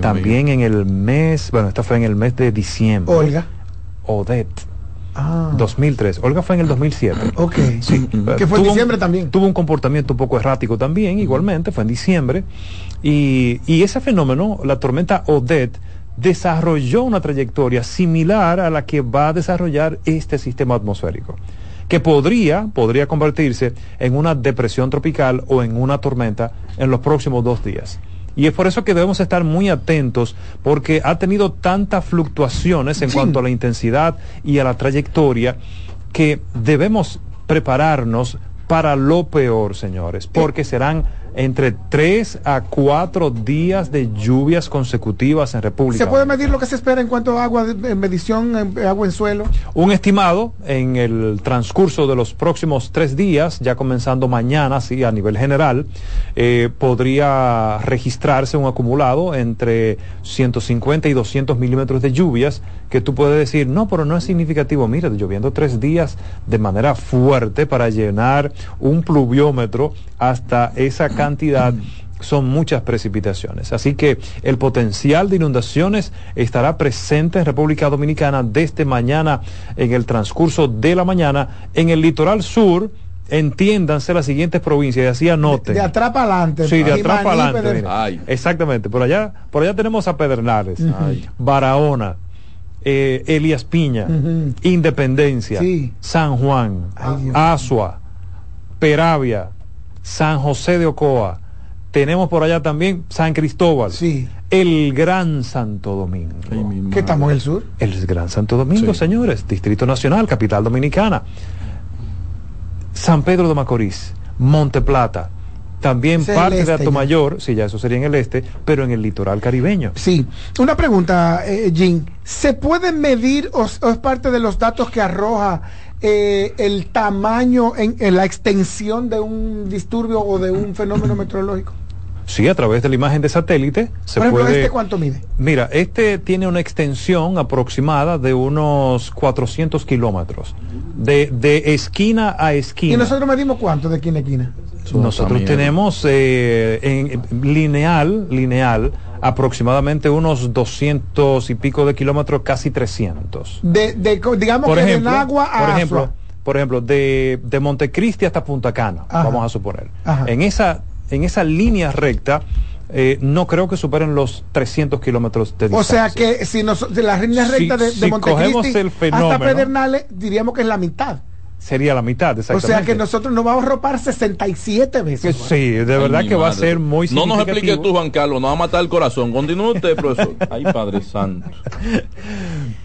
también en el mes, bueno, esta fue en el mes de diciembre. Olga. Odette. Ah. 2003. Olga fue en el 2007. Ok. Sí. Que fue en diciembre también. Tuvo un comportamiento un poco errático también, igualmente, fue en diciembre. Y, y ese fenómeno, la tormenta Odette, desarrolló una trayectoria similar a la que va a desarrollar este sistema atmosférico, que podría, podría convertirse en una depresión tropical o en una tormenta en los próximos dos días. Y es por eso que debemos estar muy atentos, porque ha tenido tantas fluctuaciones en cuanto a la intensidad y a la trayectoria, que debemos prepararnos para lo peor, señores, porque serán entre 3 a 4 días de lluvias consecutivas en República. ¿Se puede medir lo que se espera en cuanto a agua, en medición, en, agua en suelo? Un estimado en el transcurso de los próximos tres días, ya comenzando mañana, sí, a nivel general, eh, podría registrarse un acumulado entre 150 y 200 milímetros de lluvias, que tú puedes decir, no, pero no es significativo. Mira, lloviendo tres días de manera fuerte para llenar un pluviómetro hasta esa cantidad son muchas precipitaciones. Así que el potencial de inundaciones estará presente en República Dominicana desde mañana en el transcurso de la mañana en el litoral sur. Entiéndanse las siguientes provincias y así anoten. De, atrás para adelante. Sí, de atrás para adelante. Exactamente. Por allá, por allá tenemos a Pedernales, Barahona, eh, Elias Piña, Independencia, San Juan, Asua, Peravia, San José de Ocoa. Tenemos por allá también San Cristóbal. Sí. El Gran Santo Domingo. ¿Qué estamos en el sur? El Gran Santo Domingo, señores. Distrito Nacional, capital dominicana. San Pedro de Macorís, Monte Plata, también parte de este Mayor, sí, ya eso sería en el este, pero en el litoral caribeño. Sí. Una pregunta, eh, Jim. ¿Se puede medir o, es parte de los datos que arroja eh, el tamaño, en, la extensión de un disturbio o de un fenómeno meteorológico? Sí, a través de la imagen de satélite se Por ejemplo, ¿este cuánto mide? Mira, este tiene una extensión aproximada de unos 400 kilómetros, de, de esquina a esquina. ¿Y nosotros medimos cuánto de esquina a esquina? Nosotros tenemos eh, en, lineal, lineal, aproximadamente unos 200 y pico de kilómetros, casi 300. De, de digamos por que ejemplo, de agua a por ejemplo, por ejemplo, de, de Montecristi hasta Punta Cana, vamos a suponer. En esa, en esa línea recta, eh, no creo que superen los 300 kilómetros de distancia. O sea que si, nos, la línea recta de, de Montecristi hasta Pedernales, diríamos que es la mitad sería la mitad. O sea que nosotros nos vamos a ropar 67 veces. sí, de verdad que va a ser muy No nos explique tú, Juan Carlos, nos va a matar el corazón. Continúe usted, profesor. Ay, Padre Santo.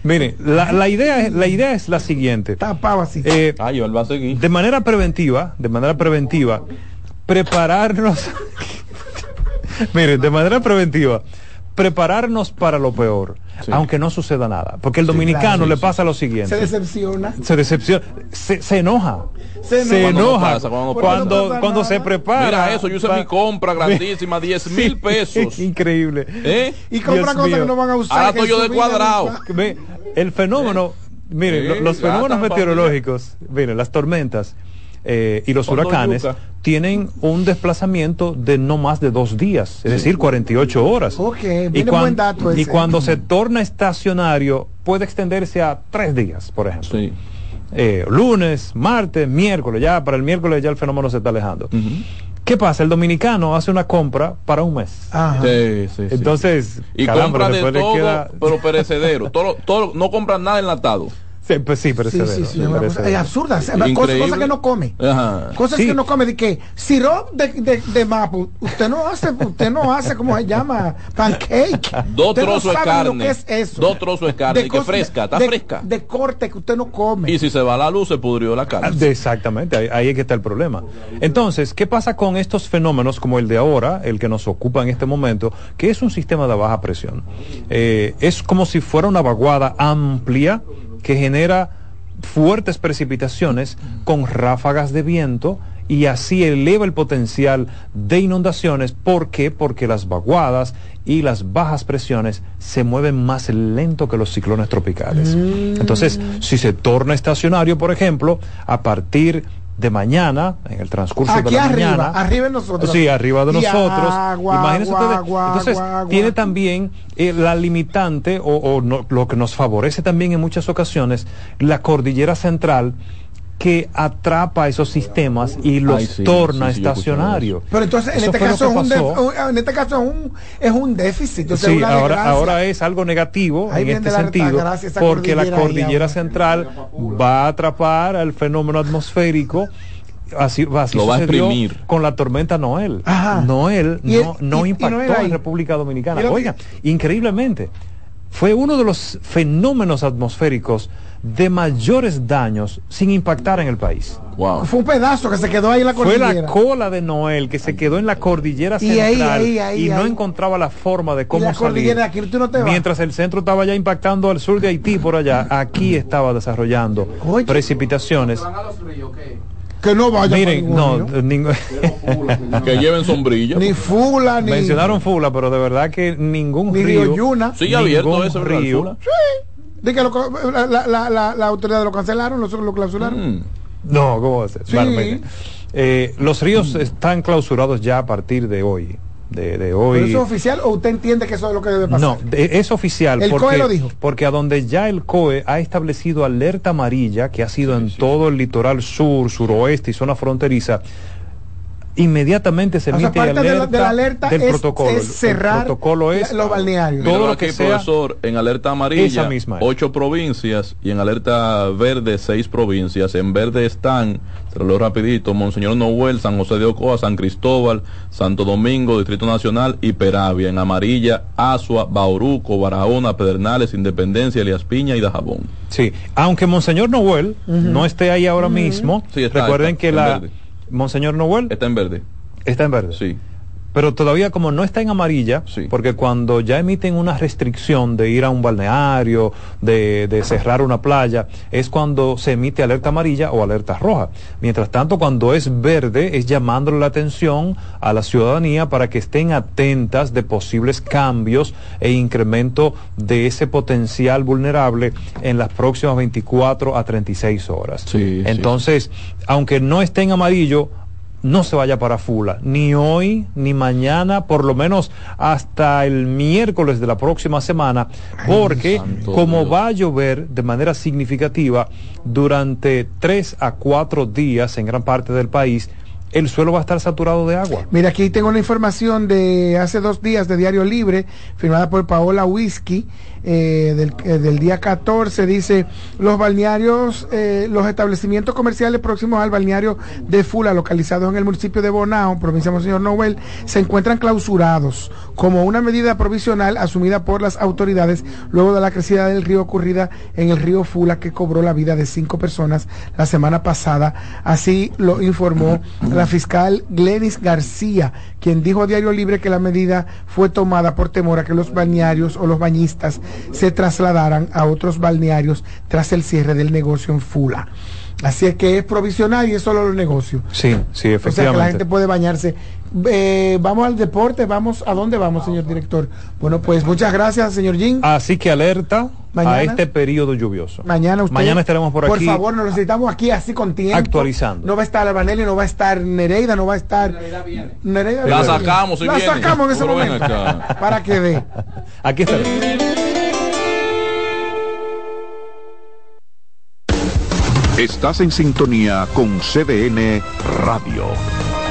Mire, la, idea, es, la idea es la siguiente. Tapaba así. Eh, Ay, él va a seguir. De manera preventiva, de manera preventiva, prepararnos... Mire, de manera preventiva, prepararnos para lo peor aunque no suceda nada. Porque el dominicano le pasa lo siguiente. Se decepciona. Se decepciona. Se, enoja. Se, enoja cuando, cuando, se prepara. Mira eso, yo hice mi compra grandísima, 10 mil pesos. Increíble. ¿Eh? Y compra cosas que no van a usar. Ahora estoy yo de cuadrado. El fenómeno, miren, los fenómenos meteorológicos, miren, las tormentas eh, y los huracanes tienen un desplazamiento de no más de dos días, es decir, 48 horas. y, y cuando se torna estacionario puede extenderse a tres días, por ejemplo. Eh, lunes, martes, miércoles, ya para el miércoles ya el fenómeno se está alejando. ¿Qué pasa? El dominicano hace una compra para un mes. Entonces, y compra de todo, pero perecedero. todo, todo, no compran nada enlatado. Sí, pues sí, pero sí, sí, sí, es absurda. Cosas, que no come. Cosas que no come. De que sirop de, de, de mapo. Usted no hace, usted no hace, ¿cómo se llama? Pancake. Dos trozos de carne. es eso. Dos trozos de carne. que fresca, está fresca. De corte que usted no come. Y si se va la luz, se pudrió la carne. Ah, exactamente, ahí, ahí es que está el problema. Entonces, ¿qué pasa con estos fenómenos como el de ahora, el que nos ocupa en este momento, que es un sistema de baja presión? Eh, es como si fuera una vaguada amplia que genera fuertes precipitaciones con ráfagas de viento y así eleva el potencial de inundaciones. ¿Por qué? Porque las vaguadas y las bajas presiones se mueven más lento que los ciclones tropicales. Mm. Entonces, si se torna estacionario, por ejemplo, a partir de mañana, en el transcurso de la arriba, mañana. Arriba de nosotros. Sí, arriba de nosotros. Imagínense Entonces, tiene también eh, la limitante o, lo que nos favorece también en muchas ocasiones, la cordillera central que atrapa esos sistemas y los torna estacionarios. Pero entonces en este, caso es un en este caso es un, es un déficit. sí, ahora, ahora es algo negativo en este sentido, porque la cordillera central va a atrapar al fenómeno atmosférico así, así lo va a exprimir con la tormenta Noel. Noel no, no impactó en República Dominicana. Oiga, increíblemente, fue uno de los fenómenos atmosféricos de mayores daños sin impactar en el país. Fue un pedazo que se quedó ahí en la cordillera. Fue la cola de Noel que se quedó en la cordillera central y, no encontraba la forma de cómo salir. Mientras el centro estaba ya impactando al sur de Haití por allá, aquí estaba desarrollando precipitaciones. Que no vaya Miren, no, que lleven sombrilla. Ni Fula, ni. Mencionaron Fula, pero de verdad que ningún ni río. Yuna. Sigue abierto ese río. Sí. De que lo, la, la, la, la, autoridad lo cancelaron, nosotros lo clausuraron. Mm. No, ¿cómo va a ser? Sí. Eh, los ríos están clausurados ya a partir de hoy. De, de hoy. ¿Pero eso es oficial o usted entiende que eso es lo que debe pasar? No, es oficial. El porque, COE lo dijo. Porque a donde ya el COE ha establecido alerta amarilla, que ha sido en todo el litoral sur, suroeste y zona fronteriza, inmediatamente se emite alerta, de la, alerta del protocolo. cerrar el protocolo es los balnearios. Todo lo que sea, profesor, en alerta amarilla, ocho provincias y en alerta verde, seis provincias. En verde están, se lo leo rapidito, Monseñor Noel, San José de Ocoa, San Cristóbal, Santo Domingo, Distrito Nacional y Peravia. En amarilla, Asua, Bauruco, Barahona, Pedernales, Independencia, Elias Piña y Dajabón. Sí, aunque Monseñor Noel no esté ahí ahora mismo, recuerden que la... Monseñor Noel. Está en verde. Está en verde. Sí. Pero todavía como no está en amarilla, porque cuando ya emiten una restricción de ir a un balneario, de, de, cerrar una playa, es cuando se emite alerta amarilla o alerta roja. Mientras tanto, cuando es verde, es llamándole la atención a la ciudadanía para que estén atentas de posibles cambios e incremento de ese potencial vulnerable en las próximas 24 a 36 horas. Entonces, aunque no esté en amarillo, no se vaya para Fula, ni hoy, ni mañana, por lo menos hasta el miércoles de la próxima semana, porque como va a llover de manera significativa durante tres a cuatro días en gran parte del país, el suelo va a estar saturado de agua. Mira, aquí tengo una información de hace dos días de Diario Libre, firmada por Paola Whisky, eh, del, eh, del, día 14 dice los balnearios, eh, los establecimientos comerciales próximos al balneario de Fula, localizados en el municipio de Bonao, provincia de Monseñor Noel, se encuentran clausurados como una medida provisional asumida por las autoridades luego de la crecida del río ocurrida en el río Fula que cobró la vida de cinco personas la semana pasada. Así lo informó la fiscal Glenis García, quien dijo a Diario Libre que la medida fue tomada por temor a que los balnearios o los bañistas se trasladaran a otros balnearios tras el cierre del negocio en Fula. Así es que es provisional y es solo los negocios. Sí, sí, efectivamente. O sea que la gente puede bañarse. Eh, vamos al deporte, vamos, ¿a dónde vamos, señor director? Bueno, pues muchas gracias, señor Jim. Así que alerta a este periodo lluvioso. Mañana usted, Mañana estaremos por, aquí. Por favor, nos necesitamos aquí así con tiempo. Actualizando. No va a estar Albanelli, no va a estar Nereida, no va a estar. Nereida La sacamos, La sacamos en ese momento. Para que ve. Aquí estaremos. Estás en sintonía con CDN Radio.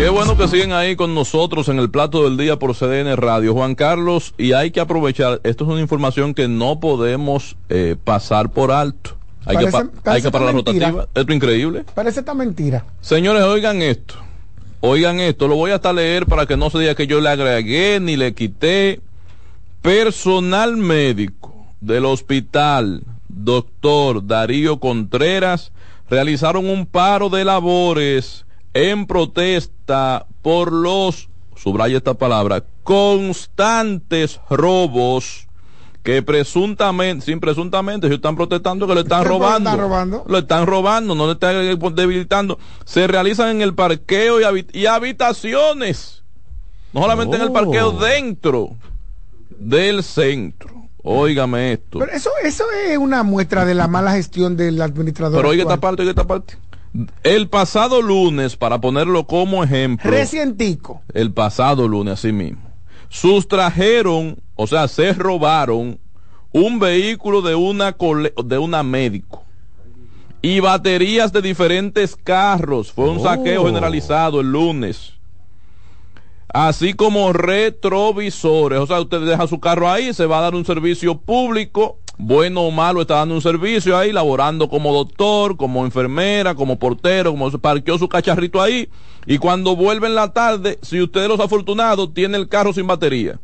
Qué bueno que siguen ahí con nosotros en el plato del día por CDN Radio. Juan Carlos, y hay que aprovechar, esto es una información que no podemos eh, pasar por alto. Hay que, hay que parar la rotativa. Esto es increíble. Parece esta mentira. Señores, oigan esto. Oigan esto. Lo voy hasta leer para que no se diga que yo le agregué ni le quité. Personal médico del hospital, doctor Darío Contreras, realizaron un paro de labores en protesta por los, subraya esta palabra, constantes robos que presuntamente, sin presuntamente, ellos están protestando que lo están robando. robando. Lo están robando, no lo están debilitando. Se realizan en el parqueo y, habitaciones. No solamente en el parqueo, oh. dentro del centro. Óigame esto. Pero eso, eso es una muestra de la mala gestión del administrador. Pero oiga esta parte, oiga esta parte. El pasado lunes, para ponerlo como ejemplo. Recientico. El pasado lunes, así mismo. Sustrajeron, o sea, se robaron un vehículo de una, de una médico y baterías de diferentes carros. Fue un saqueo oh. generalizado el lunes así como retrovisores. O sea, usted deja su carro ahí, se va a dar un servicio público, bueno o malo, está dando un servicio ahí, laborando como doctor, como enfermera, como portero, como parqueó su cacharrito ahí. Y cuando vuelve en la tarde, si usted de los afortunados, tiene el carro sin batería.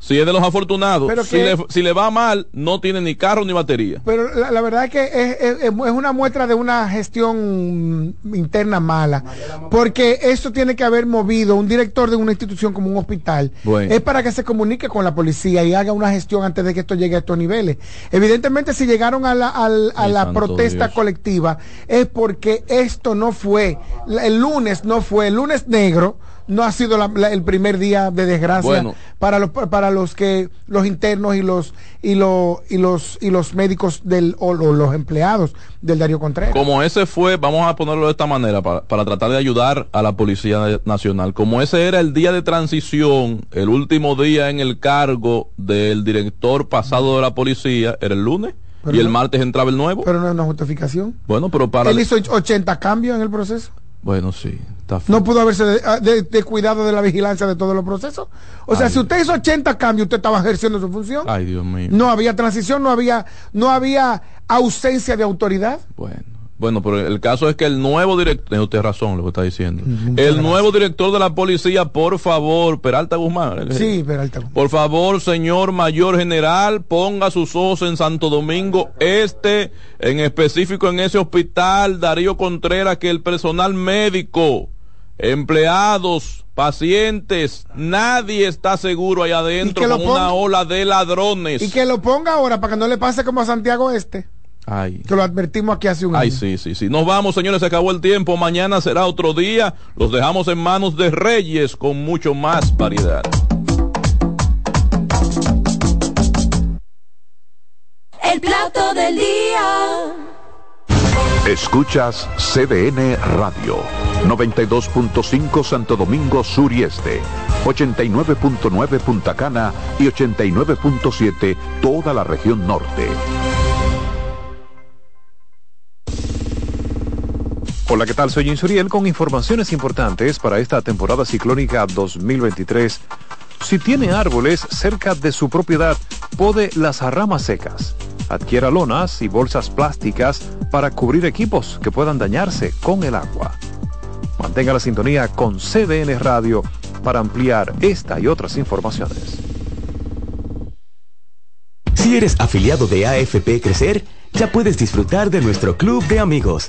Si es de los afortunados, si, le, va mal, no tiene ni carro ni batería. Pero la, verdad es que es, es, una muestra de una gestión interna mala. Porque eso tiene que haber movido un director de una institución como un hospital. Es para que se comunique con la policía y haga una gestión antes de que esto llegue a estos niveles. Evidentemente, si llegaron a la, a, la protesta colectiva, es porque esto no fue, el lunes no fue, el lunes negro no ha sido el primer día de desgracia para los para los que los internos y los y los y los y los médicos del o, los empleados del Darío Contreras. Como ese fue, vamos a ponerlo de esta manera para, para tratar de ayudar a la Policía Nacional. Como ese era el día de transición, el último día en el cargo del director pasado de la policía, era el lunes. y el martes entraba el nuevo. Pero no es una justificación. Bueno, pero para... Él hizo 80 cambios en el proceso. Bueno, sí. No pudo haberse de, cuidado de la vigilancia de todos los procesos. O sea, si usted hizo 80 cambios, usted estaba ejerciendo su función. Ay, Dios mío. No había transición, no había, no había ausencia de autoridad. Bueno. Bueno, pero el caso es que el nuevo director, tiene usted razón lo que está diciendo. el nuevo director de la policía, por favor, Peralta Guzmán. Sí, Peralta Guzmán. Por favor, señor mayor general, ponga sus ojos en Santo Domingo Este, en específico en ese hospital, Darío Contreras, que el personal médico, empleados, pacientes, nadie está seguro allá adentro con una ola de ladrones. Y que lo ponga ahora para que no le pase como a Santiago Este. Ay. Que lo advertimos aquí hace un año. Ay, sí, sí, sí. Nos vamos, señores, se acabó el tiempo. Mañana será otro día. Los dejamos en manos de Reyes con mucho más variedad. El plato del día. Escuchas CDN Radio. 92.5 Santo Domingo Sur y Este. 89.9 Punta Cana y 89.7 toda la región norte. Hola, ¿qué tal? Soy Insuriel con informaciones importantes para esta temporada ciclónica 2023. Si tiene árboles cerca de su propiedad, pode las ramas secas. Adquiera lonas y bolsas plásticas para cubrir equipos que puedan dañarse con el agua. Mantenga la sintonía con CDN Radio para ampliar esta y otras informaciones. Si eres afiliado de AFP Crecer, ya puedes disfrutar de nuestro club de amigos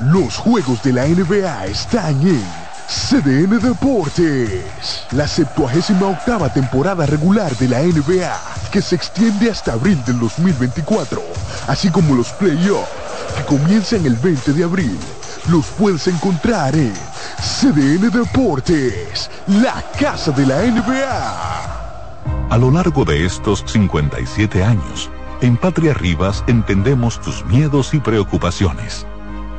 Los juegos de la NBA están en CDN Deportes. La 78 octava temporada regular de la NBA, que se extiende hasta abril del 2024, así como los playoffs, que comienzan el 20 de abril. Los puedes encontrar en CDN Deportes, la casa de la NBA. A lo largo de estos 57 años, en Patria Rivas entendemos tus miedos y preocupaciones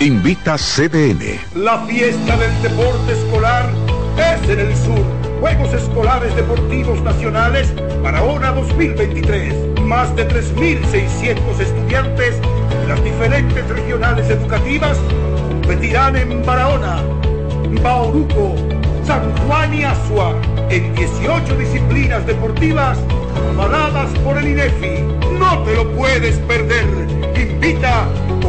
Invita CDN. La fiesta del deporte escolar es en el sur. Juegos Escolares Deportivos Nacionales Barahona 2023. Más de 3.600 estudiantes de las diferentes regionales educativas competirán en Barahona, Bauruco, San Juan y Asua en 18 disciplinas deportivas avaladas por el INEFI. No te lo puedes perder. Invita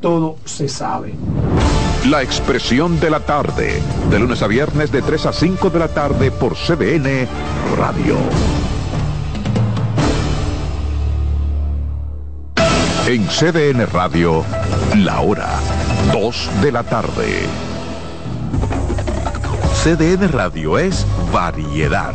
todo se sabe. La expresión de la tarde, de lunes a viernes de 3 a 5 de la tarde por CDN Radio. En CDN Radio, la hora 2 de la tarde. CDN Radio es variedad.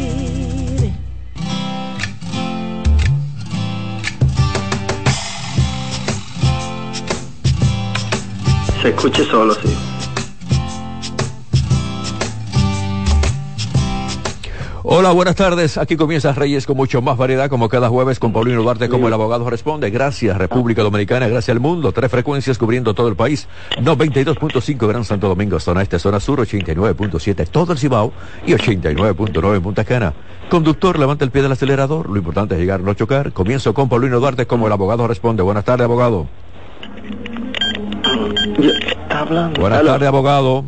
Se escuche solo, sí. Hola, buenas tardes. Aquí comienza Reyes con mucho más variedad, como cada jueves con Paulino Duarte, como el abogado responde. Gracias, República Dominicana, gracias al mundo. Tres frecuencias cubriendo todo el país. 92.5 Gran Santo Domingo, zona este, zona sur, 89.7 todo el Cibao y 89.9 en Punta Cana. Conductor, levanta el pie del acelerador. Lo importante es llegar, no chocar. Comienzo con Paulino Duarte, como el abogado responde. Buenas tardes, abogado. Buenas tardes, abogado.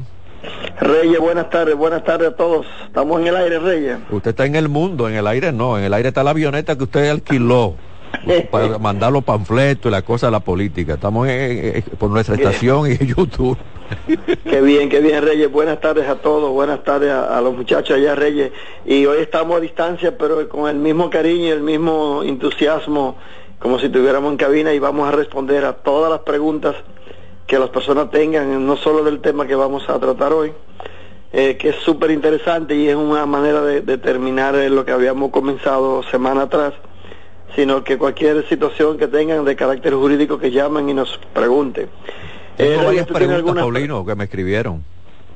Reyes, buenas tardes, buenas tardes a todos. Estamos en el aire, Reyes. Usted está en el mundo, en el aire no, en el aire está la avioneta que usted alquiló para mandar los panfletos y la cosa de la política. Estamos por nuestra estación y en YouTube. qué bien, qué bien, Reyes. Buenas tardes a todos, buenas tardes a, a, los muchachos allá, Reyes. Y hoy estamos a distancia, pero con el mismo cariño y el mismo entusiasmo, como si estuviéramos en cabina y vamos a responder a todas las preguntas que las personas tengan, no solo del tema que vamos a tratar hoy, eh, que es súper interesante y es una manera de, terminar lo que habíamos comenzado semana atrás, sino que cualquier situación que tengan de carácter jurídico que llamen y nos pregunten. Tengo eh, varias preguntas, Paulino, que me escribieron.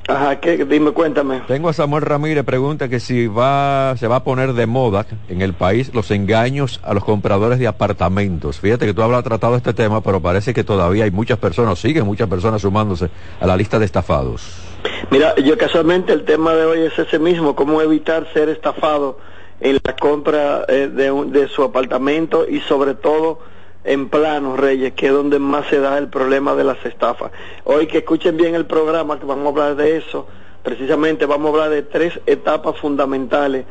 Ajá, ¿qué? dime, cuéntame. Tengo a Samuel Ramírez, pregunta que si va, se va a poner de moda en el país los engaños a los compradores de apartamentos. Fíjate que tú hablas tratado este tema, pero parece que todavía hay muchas personas, siguen muchas personas sumándose a la lista de estafados. Mira, yo casualmente el tema de hoy es ese mismo, cómo evitar ser estafado en la compra eh, de, un- de su apartamento y sobre todo en planos, Reyes, que es donde más se da el problema de las estafas. Hoy que escuchen bien el programa, que vamos a hablar de eso, precisamente vamos a hablar de tres etapas fundamentales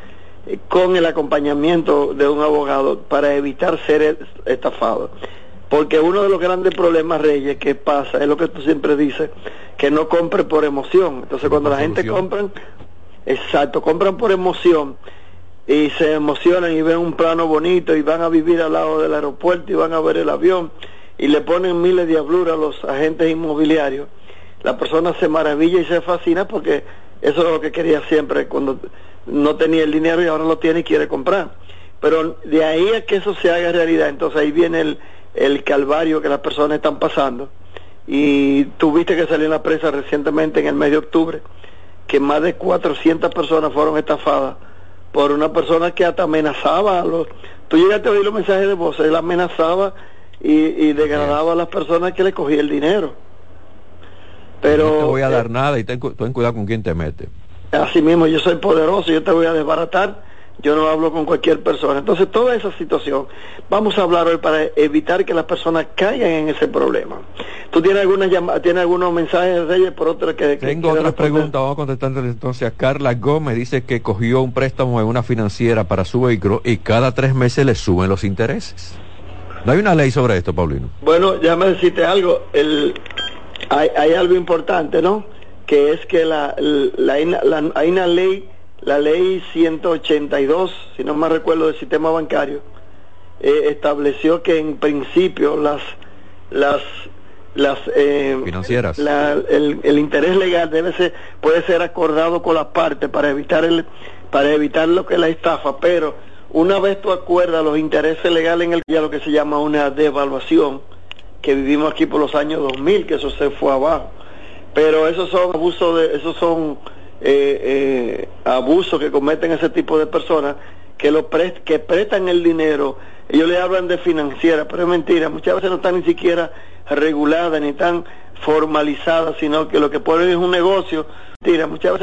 eh, con el acompañamiento de un abogado para evitar ser e- estafado. Porque uno de los grandes problemas, Reyes, que pasa, es lo que tú siempre dices, que no compre por emoción. Entonces cuando la gente compra, exacto, compran por emoción y se emocionan y ven un plano bonito y van a vivir al lado del aeropuerto y van a ver el avión y le ponen miles de habluras a los agentes inmobiliarios, la persona se maravilla y se fascina porque eso es lo que quería siempre cuando no tenía el dinero y ahora lo tiene y quiere comprar. Pero de ahí a que eso se haga realidad, entonces ahí viene el, el calvario que las personas están pasando. Y tuviste que salió en la prensa recientemente en el mes de octubre que más de 400 personas fueron estafadas por una persona que hasta amenazaba a los... Tú llegaste a oír los mensajes de voz, él amenazaba y, y degradaba a las personas que le cogía el dinero. Pero no te voy a eh, dar nada y ten cuidado con quién te mete. Así mismo, yo soy poderoso, yo te voy a desbaratar, yo no hablo con cualquier persona. Entonces, toda esa situación, vamos a hablar hoy para evitar que las personas caigan en ese problema. ¿Tú tienes, alguna llama- tienes algunos mensajes, Reyes, por otra que... que Tengo otra pregunta, vamos a contestar entonces Carla Gómez. Dice que cogió un préstamo en una financiera para su vehículo y cada tres meses le suben los intereses. ¿No hay una ley sobre esto, Paulino? Bueno, déjame decirte algo. El, hay, hay algo importante, ¿no? Que es que la, la, la- la- hay una ley, la ley 182, si no me recuerdo, del sistema bancario, eh, estableció que en principio las las las eh, Financieras. la- el, el interés legal debe ser puede ser acordado con las partes para evitar el para evitar lo que es la estafa pero una vez tú acuerdas los intereses legales en el ya lo que se llama una devaluación que vivimos aquí por los años 2000 que eso se fue abajo pero esos son abusos de esos son eh, eh, que cometen ese tipo de personas que lo pres- que prestan el dinero ellos le hablan de financiera pero es mentira. Muchas veces no están ni siquiera reguladas ni tan formalizadas sino que lo que ponen es un negocio. Mentira muchas veces